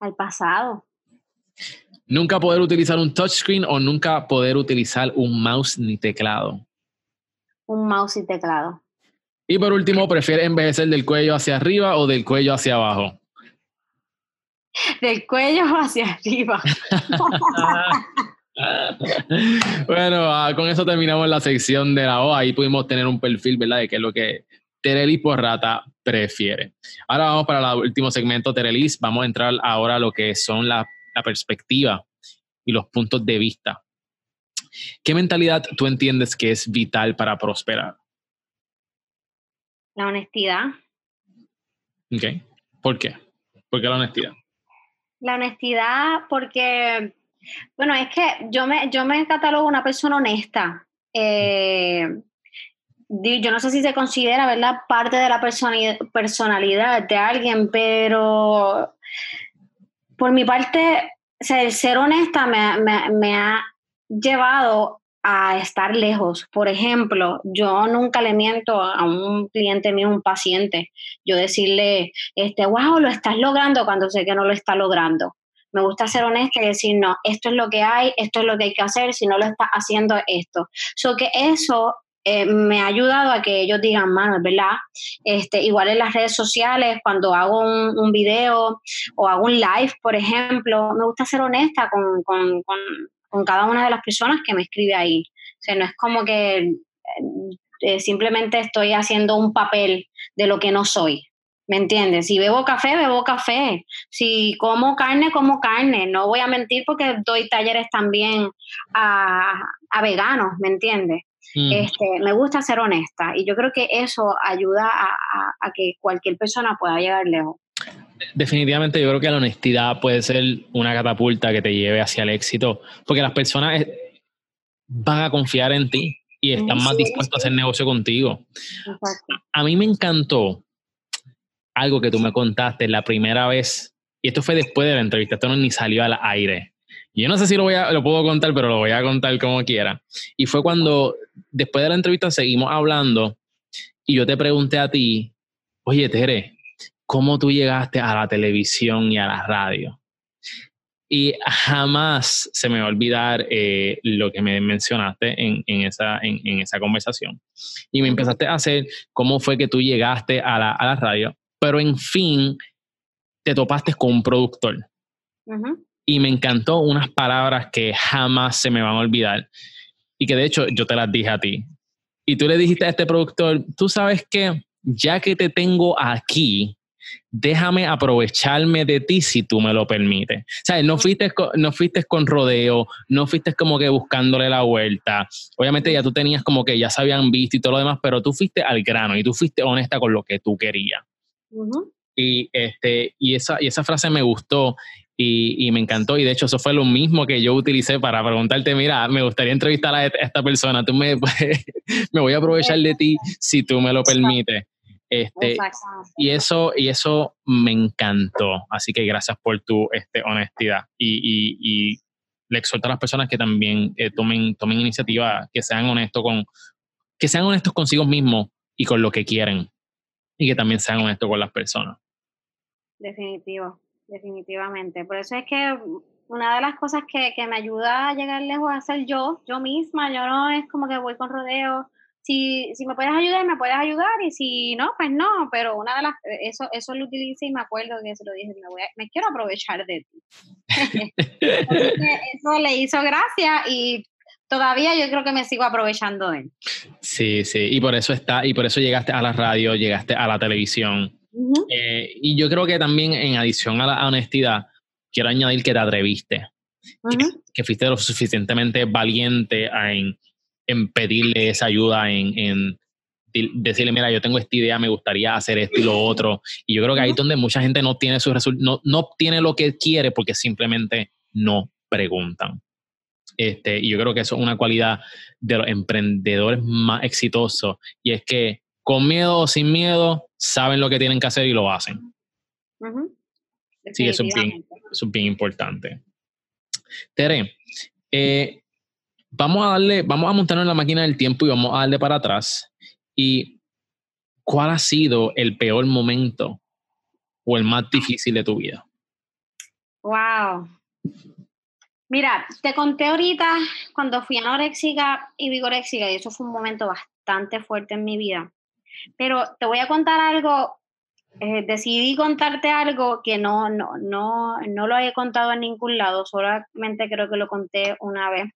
Al pasado. Nunca poder utilizar un touchscreen o nunca poder utilizar un mouse ni teclado. Un mouse y teclado. Y por último, ¿prefiere envejecer del cuello hacia arriba o del cuello hacia abajo? Del cuello hacia arriba. bueno, ah, con eso terminamos la sección de la O. Ahí pudimos tener un perfil, ¿verdad? De qué es lo que Terelis Porrata prefiere. Ahora vamos para el último segmento, Terelis. Vamos a entrar ahora a lo que son la, la perspectiva y los puntos de vista. ¿Qué mentalidad tú entiendes que es vital para prosperar? La honestidad. Ok. ¿Por qué? ¿Por qué la honestidad? La honestidad porque, bueno, es que yo me, yo me catalogo una persona honesta. Eh, yo no sé si se considera, ¿verdad?, parte de la personalidad de alguien, pero por mi parte, el ser honesta me, ha llevado a estar lejos. Por ejemplo, yo nunca le miento a un cliente mío, un paciente, yo decirle, este, wow, lo estás logrando cuando sé que no lo está logrando. Me gusta ser honesta y decir, no, esto es lo que hay, esto es lo que hay que hacer, si no lo estás haciendo, esto. So que eso eh, me ha ayudado a que ellos digan, mano, es verdad. Este, igual en las redes sociales, cuando hago un, video o hago un live, por ejemplo, me gusta ser honesta con, con, con, cada una de las personas que me escribe ahí. O sea, no es como que eh, simplemente estoy haciendo un papel de lo que no soy. ¿Me entiendes? Si bebo café, bebo café. Si como carne, como carne. No voy a mentir porque doy talleres también a, a veganos, ¿me entiendes? Mm. Este, me gusta ser honesta y yo creo que eso ayuda a, que cualquier persona pueda llegar lejos. Definitivamente yo creo que la honestidad puede ser una catapulta que te lleve hacia el éxito, porque las personas van a confiar en ti y están más dispuestos a hacer negocio contigo. A mí me encantó algo que tú me contaste la primera vez, y esto fue después de la entrevista, esto no ni salió al aire. Yo no sé si lo, voy a, lo puedo contar, pero lo voy a contar como quiera. Y fue cuando, después de la entrevista, seguimos hablando y yo te pregunté a ti, oye, Tere, ¿cómo tú llegaste a la televisión y a la radio? Y jamás se me va a olvidar eh, lo que me mencionaste en, en esa, en, en, esa conversación. Y me empezaste a hacer cómo fue que tú llegaste a la, a la radio, pero en fin, te topaste con un productor. Uh y me encantó unas palabras que jamás se me van a olvidar y que de hecho yo te las dije a ti. Y tú le dijiste a este productor, tú sabes que ya que te tengo aquí, déjame aprovecharme de ti si tú me lo permites. O no fuiste, con, no fuiste con rodeo, no fuiste como que buscándole la vuelta. Obviamente ya tú tenías como que ya se habían visto y todo lo demás, pero tú fuiste al grano y tú fuiste honesta con lo que tú querías. Y, este, y, esa, y esa frase me gustó y, me encantó. Y de hecho, eso fue lo mismo que yo utilicé para preguntarte: mira, me gustaría entrevistar a esta persona. Tú me, me voy a aprovechar de ti si tú me lo permites. Este, y eso, y eso me encantó. Así que gracias por tu este, honestidad. Y, y, le exhorto a las personas que también eh, tomen, tomen iniciativa, que sean honestos con, que sean honestos consigo mismos y con lo que quieren. Y que también sean honestos con las personas. Definitivo definitivamente. Por eso es que una de las cosas que, me ayuda a llegar lejos a ser yo, yo misma, yo no es como que voy con rodeo. Si, si me puedes ayudar, me puedes ayudar, y si no, pues no, pero una de las, eso, eso lo utilicé y me acuerdo que se lo dije, me, voy me quiero aprovechar de ti. eso le hizo gracia y todavía yo creo que me sigo aprovechando de él. Sí, sí, y por eso está, y por eso llegaste a la radio, llegaste a la televisión, eh, y yo creo que también en adición a la honestidad, quiero añadir que te atreviste, que, fuiste lo suficientemente valiente en, en pedirle esa ayuda, en, en, decirle, mira, yo tengo esta idea, me gustaría hacer esto y lo otro. Y yo creo que ahí es donde mucha gente no tiene su no, no obtiene lo que quiere porque simplemente no preguntan. Este, y yo creo que eso es una cualidad de los emprendedores más exitosos y es que con miedo o sin miedo, saben lo que tienen que hacer y lo hacen. Sí, eso es, bien, eso es bien importante. Tere, eh, vamos a darle, vamos a montarnos en la máquina del tiempo y vamos a darle para atrás. ¿Y cuál ha sido el peor momento o el más difícil de tu vida? Wow. Mira, te conté ahorita cuando fui anoréxica y vigoréxica y eso fue un momento bastante fuerte en mi vida. Pero te voy a contar algo, eh, decidí contarte algo que no, no, no, no lo he contado en ningún lado, solamente creo que lo conté una vez.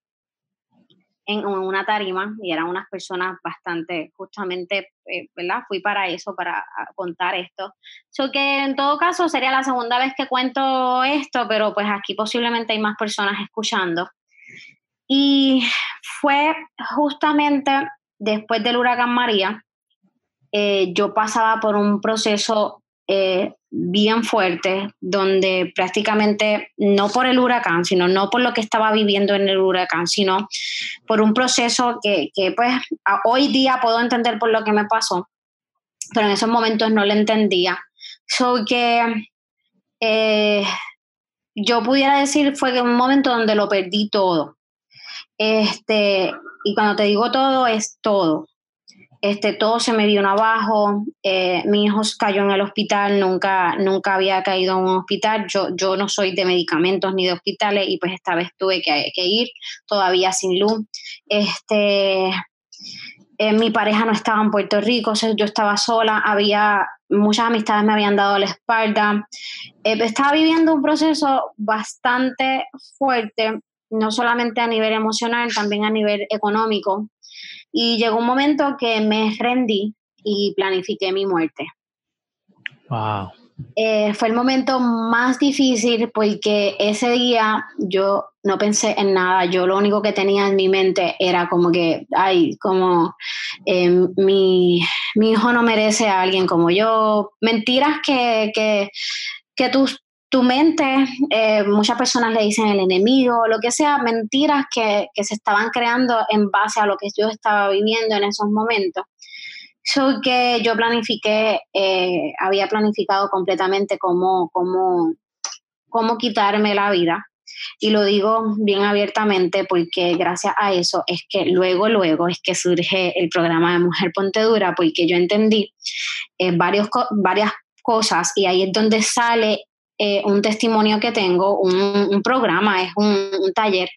En, una tarima y eran unas personas bastante, justamente, eh, ¿verdad? Fui para eso, para contar esto. So que en todo caso sería la segunda vez que cuento esto, pero pues aquí posiblemente hay más personas escuchando. Y fue justamente después del huracán María, eh, yo pasaba por un proceso eh, bien fuerte, donde prácticamente no por el huracán, sino no por lo que estaba viviendo en el huracán, sino por un proceso que, pues hoy día puedo entender por lo que me pasó, pero en esos momentos no lo entendía. So que eh, yo pudiera decir fue que un momento donde lo perdí todo. Este, y cuando te digo todo, es todo este, todo se me vino abajo, eh, mi hijo cayó en el hospital, nunca, nunca había caído en un hospital, yo, yo no soy de medicamentos ni de hospitales y pues esta vez tuve que, ir, todavía sin luz. Este, eh, mi pareja no estaba en Puerto Rico, yo estaba sola, había muchas amistades me habían dado la espalda. Eh, estaba viviendo un proceso bastante fuerte, no solamente a nivel emocional, también a nivel económico. Y llegó un momento que me rendí y planifiqué mi muerte. Wow. Eh, fue el momento más difícil porque ese día yo no pensé en nada, yo lo único que tenía en mi mente era como que, ay, como eh, mi, mi, hijo no merece a alguien como yo, mentiras que, que, que tus tu mente, eh, muchas personas le dicen el enemigo, lo que sea, mentiras que, se estaban creando en base a lo que yo estaba viviendo en esos momentos. So que yo planifiqué, eh, había planificado completamente cómo, cómo, cómo quitarme la vida. Y lo digo bien abiertamente porque gracias a eso es que luego, luego es que surge el programa de Mujer Ponte Dura, porque yo entendí eh, varios, varias cosas y ahí es donde sale eh, un testimonio que tengo, un, programa, es un, taller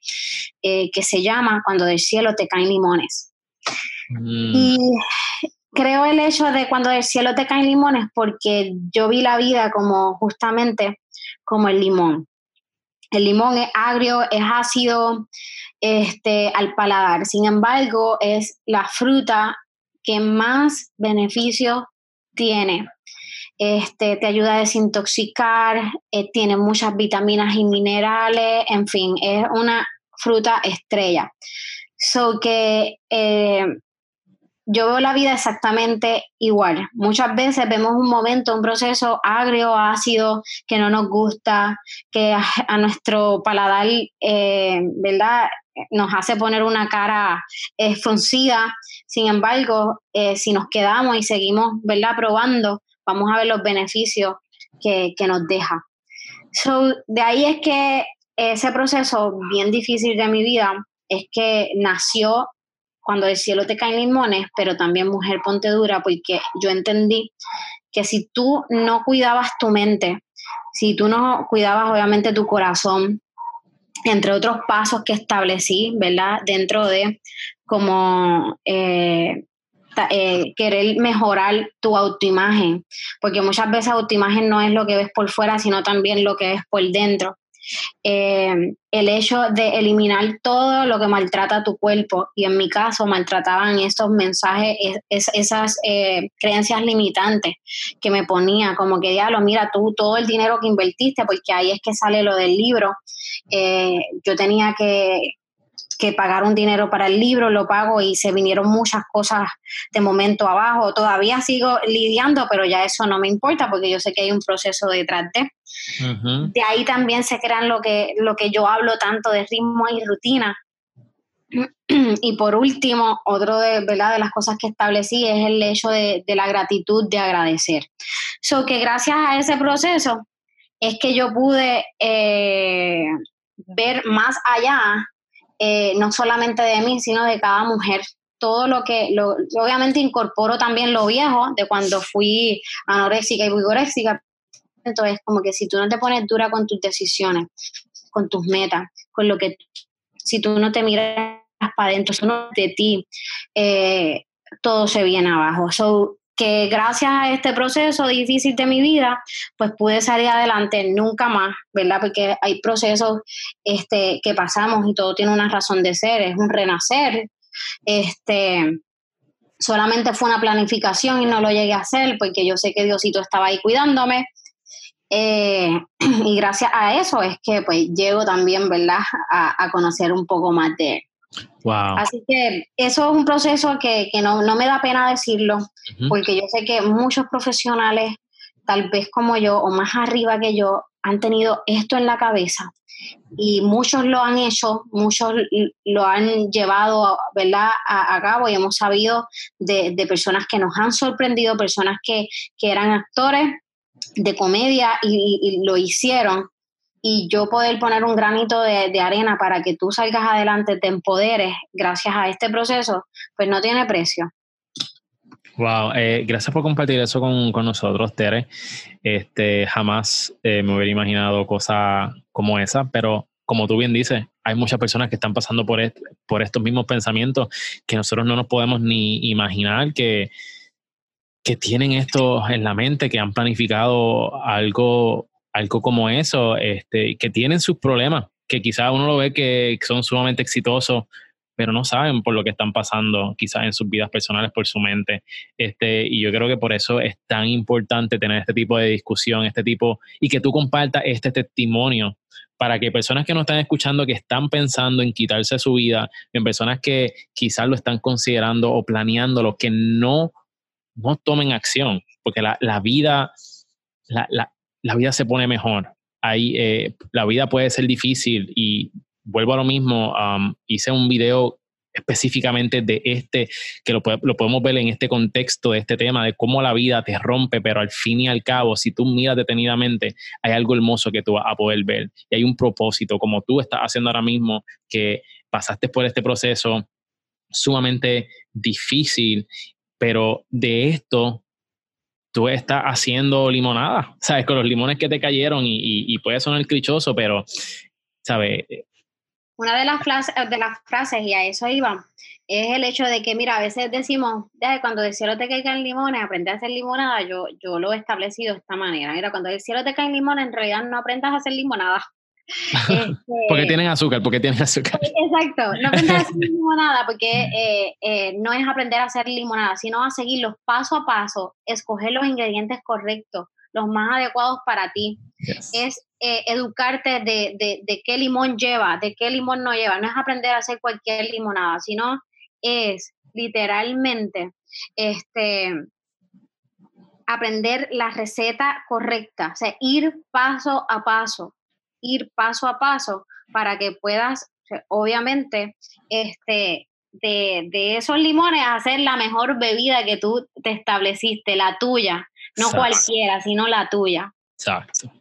eh, que se llama Cuando del cielo te caen limones. Mm. Y creo el hecho de cuando del cielo te caen limones porque yo vi la vida como justamente como el limón. El limón es agrio, es ácido este, al paladar. Sin embargo, es la fruta que más beneficios tiene este, te ayuda a desintoxicar, eh, tiene muchas vitaminas y minerales, en fin, es una fruta estrella. So que eh, yo veo la vida exactamente igual. Muchas veces vemos un momento, un proceso agrio, ácido, que no nos gusta, que a, nuestro paladar, eh, ¿verdad? Nos hace poner una cara fruncida. Sin embargo, si nos quedamos y seguimos, ¿verdad? Probando, vamos a ver los beneficios que, nos deja. So, de ahí es que ese proceso bien difícil de mi vida es que nació cuando el cielo te caen limones, pero también mujer ponte dura, porque yo entendí que si tú no cuidabas tu mente, si tú no cuidabas obviamente tu corazón, entre otros pasos que establecí, ¿verdad? Dentro de como eh, eh, querer mejorar tu autoimagen, porque muchas veces autoimagen no es lo que ves por fuera, sino también lo que ves por dentro. Eh, el hecho de eliminar todo lo que maltrata tu cuerpo, y en mi caso maltrataban estos mensajes, esas eh, creencias limitantes que me ponía, como que diablo, mira tú todo el dinero que invertiste, porque ahí es que sale lo del libro, yo tenía que, que pagar un dinero para el libro, lo pago y se vinieron muchas cosas de momento abajo. Todavía sigo lidiando, pero ya eso no me importa porque yo sé que hay un proceso detrás de. De ahí también se crean lo que, lo que yo hablo tanto de ritmo y rutina. Y por último, otro de, ¿verdad? de las cosas que establecí es el hecho de, la gratitud, de agradecer. So que gracias a ese proceso es que yo pude eh, ver más allá eh, no solamente de mí, sino de cada mujer. Todo lo que, lo, obviamente incorporo también lo viejo de cuando fui anoréxica y vigoréxica. Entonces, como que si tú no te pones dura con tus decisiones, con tus metas, con lo que, si tú no te miras para adentro, solo de ti, eh, todo se viene abajo. So, que gracias a este proceso difícil de mi vida, pues pude salir adelante nunca más, ¿verdad? Porque hay procesos este, que pasamos y todo tiene una razón de ser, es un renacer. Este, solamente fue una planificación y no lo llegué a hacer porque yo sé que Diosito estaba ahí cuidándome. Eh, y gracias a eso es que pues llego también, ¿verdad?, a, conocer un poco más de él. Wow. Así que eso es un proceso que, no, me da pena decirlo, porque yo sé que muchos profesionales, tal vez como yo o más arriba que yo, han tenido esto en la cabeza y muchos lo han hecho, muchos lo han llevado ¿verdad? A, cabo y hemos sabido de, personas que nos han sorprendido, personas que, eran actores de comedia y, lo hicieron. Y yo poder poner un granito de, arena para que tú salgas adelante, te empoderes gracias a este proceso, pues no tiene precio. Wow, eh, gracias por compartir eso con, nosotros, Tere. Este, jamás eh, me hubiera imaginado cosas como esa, pero como tú bien dices, hay muchas personas que están pasando por, por estos mismos pensamientos que nosotros no nos podemos ni imaginar que, que tienen esto en la mente, que han planificado algo, algo como eso, este, que tienen sus problemas, que quizás uno lo ve que son sumamente exitosos, pero no saben por lo que están pasando quizás en sus vidas personales, por su mente. Este, y yo creo que por eso es tan importante tener este tipo de discusión, este tipo, y que tú compartas este testimonio para que personas que no están escuchando, que están pensando en quitarse su vida, en personas que quizás lo están considerando o planeando, que no, no tomen acción, porque la, vida, la, la, vida se pone mejor. Ahí, eh, la vida puede ser difícil y vuelvo a lo mismo, um, hice un video específicamente de este, que lo, lo, podemos ver en este contexto de este tema, de cómo la vida te rompe, pero al fin y al cabo, si tú miras detenidamente, hay algo hermoso que tú vas a poder ver y hay un propósito, como tú estás haciendo ahora mismo, que pasaste por este proceso sumamente difícil, pero de esto tú estás haciendo limonada, ¿sabes? Con los limones que te cayeron y, puede sonar clichoso, pero, ¿sabes? Una de las, de las frases, y a eso iba, es el hecho de que, mira, a veces decimos, cuando del cielo te caigan limones, aprende a hacer limonada, yo, yo lo he establecido de esta manera. Mira, cuando del cielo te caen limones, en realidad no aprendas a hacer limonada. Porque tienen azúcar, porque tienen azúcar. Exacto, no aprendas a hacer limonada porque eh, eh, no es aprender a hacer limonada, sino a seguirlos paso a paso, escoger los ingredientes correctos, los más adecuados para ti. Es eh, educarte de, de, qué limón lleva, de qué limón no lleva. No es aprender a hacer cualquier limonada, sino es literalmente este, aprender la receta correcta, o sea, ir paso a paso, ir paso a paso para que puedas, obviamente, este, de, de, esos limones hacer la mejor bebida que tú te estableciste, la tuya, no cualquiera, sino la tuya. Exacto.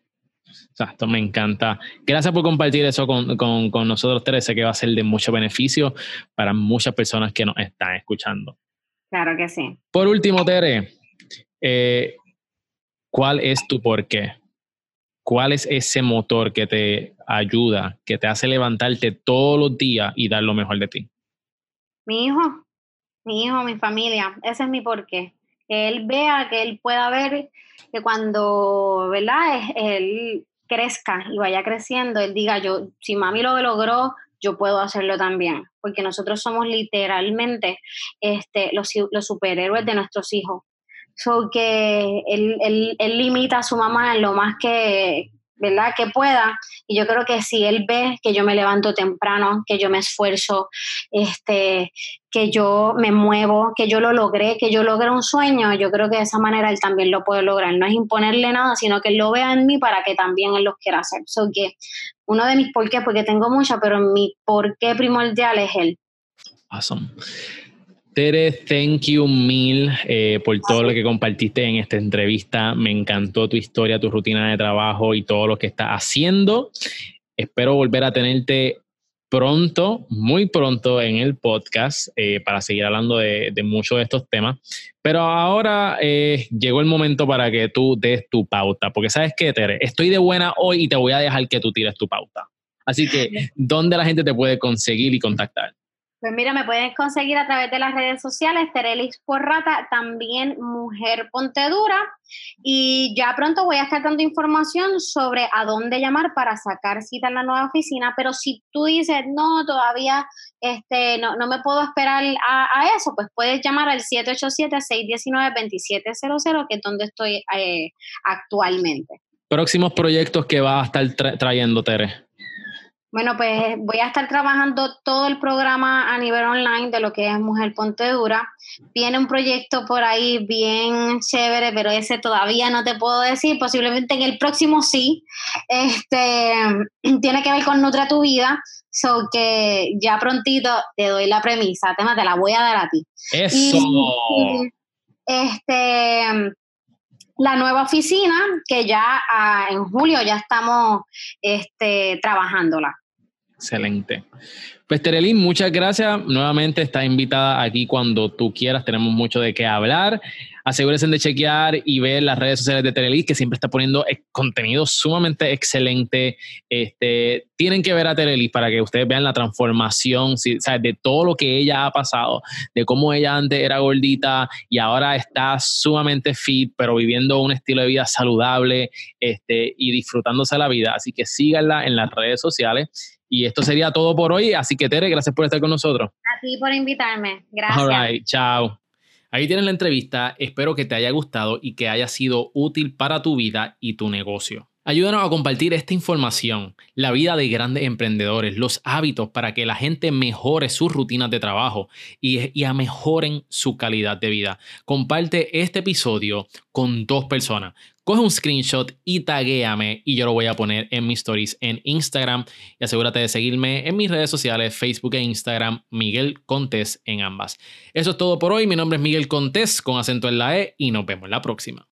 Exacto, me encanta. Gracias por compartir eso con, con, nosotros, Teresa, que va a ser de mucho beneficio para muchas personas que nos están escuchando. Claro que sí. Por último, Tere, eh, ¿cuál es tu porqué? ¿Cuál es ese motor que te ayuda, que te hace levantarte todos los días y dar lo mejor de ti? Mi hijo, mi hijo, mi familia, ese es mi porqué. Que él vea, que él pueda ver que cuando, ¿verdad? Él crezca y vaya creciendo, él diga, yo, si mami lo logró, yo puedo hacerlo también, porque nosotros somos literalmente este, los, los superhéroes de nuestros hijos. So que él, él, él, limita a su mamá en lo más que, ¿verdad? Que pueda. Y yo creo que si él ve que yo me levanto temprano, que yo me esfuerzo, este, que yo me muevo, que yo lo logré, que yo logré un sueño, yo creo que de esa manera él también lo puede lograr. No es imponerle nada, sino que él lo vea en mí para que también él lo quiera hacer. So que uno de mis por qué, porque tengo mucha, pero mi por qué primordial es él. Awesome. Tere, thank you mil eh, por todo lo que compartiste en esta entrevista. Me encantó tu historia, tu rutina de trabajo y todo lo que estás haciendo. Espero volver a tenerte pronto, muy pronto en el podcast eh, para seguir hablando de, muchos de estos temas. Pero ahora eh, llegó el momento para que tú des tu pauta, porque sabes qué, Tere, estoy de buena hoy y te voy a dejar que tú tires tu pauta. Así que, ¿dónde la gente te puede conseguir y contactar? Pues mira, me pueden conseguir a través de las redes sociales, Terelis Porrata, también Mujer Pontedura. Y ya pronto voy a estar dando información sobre a dónde llamar para sacar cita en la nueva oficina. Pero si tú dices, no, todavía este, no, me puedo esperar a, eso, pues puedes llamar al 787-619-2700, que es donde estoy eh, actualmente. Próximos proyectos que va a estar trayendo, Tere. Bueno, pues voy a estar trabajando todo el programa a nivel online de lo que es Mujer Ponte Dura. Viene un proyecto por ahí bien chévere, pero ese todavía no te puedo decir. Posiblemente en el próximo sí. Este tiene que ver con Nutra tu vida. So que ya prontito te doy la premisa, tema te la voy a dar a ti. Eso. este la nueva oficina que ya ah, en julio ya estamos este, trabajándola. Excelente. Pues Terelín, muchas gracias. Nuevamente está invitada aquí cuando tú quieras. Tenemos mucho de qué hablar. Asegúrense de chequear y ver las redes sociales de Terelis, que siempre está poniendo eh, contenido sumamente excelente. Este, tienen que ver a Terelis para que ustedes vean la transformación de todo lo que ella ha pasado, de cómo ella antes era gordita y ahora está sumamente fit, pero viviendo un estilo de vida saludable este, y disfrutándose la vida. Así que síganla en las redes sociales. Y esto sería todo por hoy. Así que, Tere, gracias por estar con nosotros. A ti por invitarme. Gracias. All right, chao. Ahí tienes la entrevista, espero que te haya gustado y que haya sido útil para tu vida y tu negocio. Ayúdanos a compartir esta información, la vida de grandes emprendedores, los hábitos para que la gente mejore sus rutinas de trabajo y, a mejoren su calidad de vida. Comparte este episodio con dos personas. Coge un screenshot y taguéame y yo lo voy a poner en mis stories en Instagram y asegúrate de seguirme en mis redes sociales, Facebook e Instagram, Miguel Contés en ambas. Eso es todo por hoy. Mi nombre es Miguel Contés con acento en la E y nos vemos la próxima.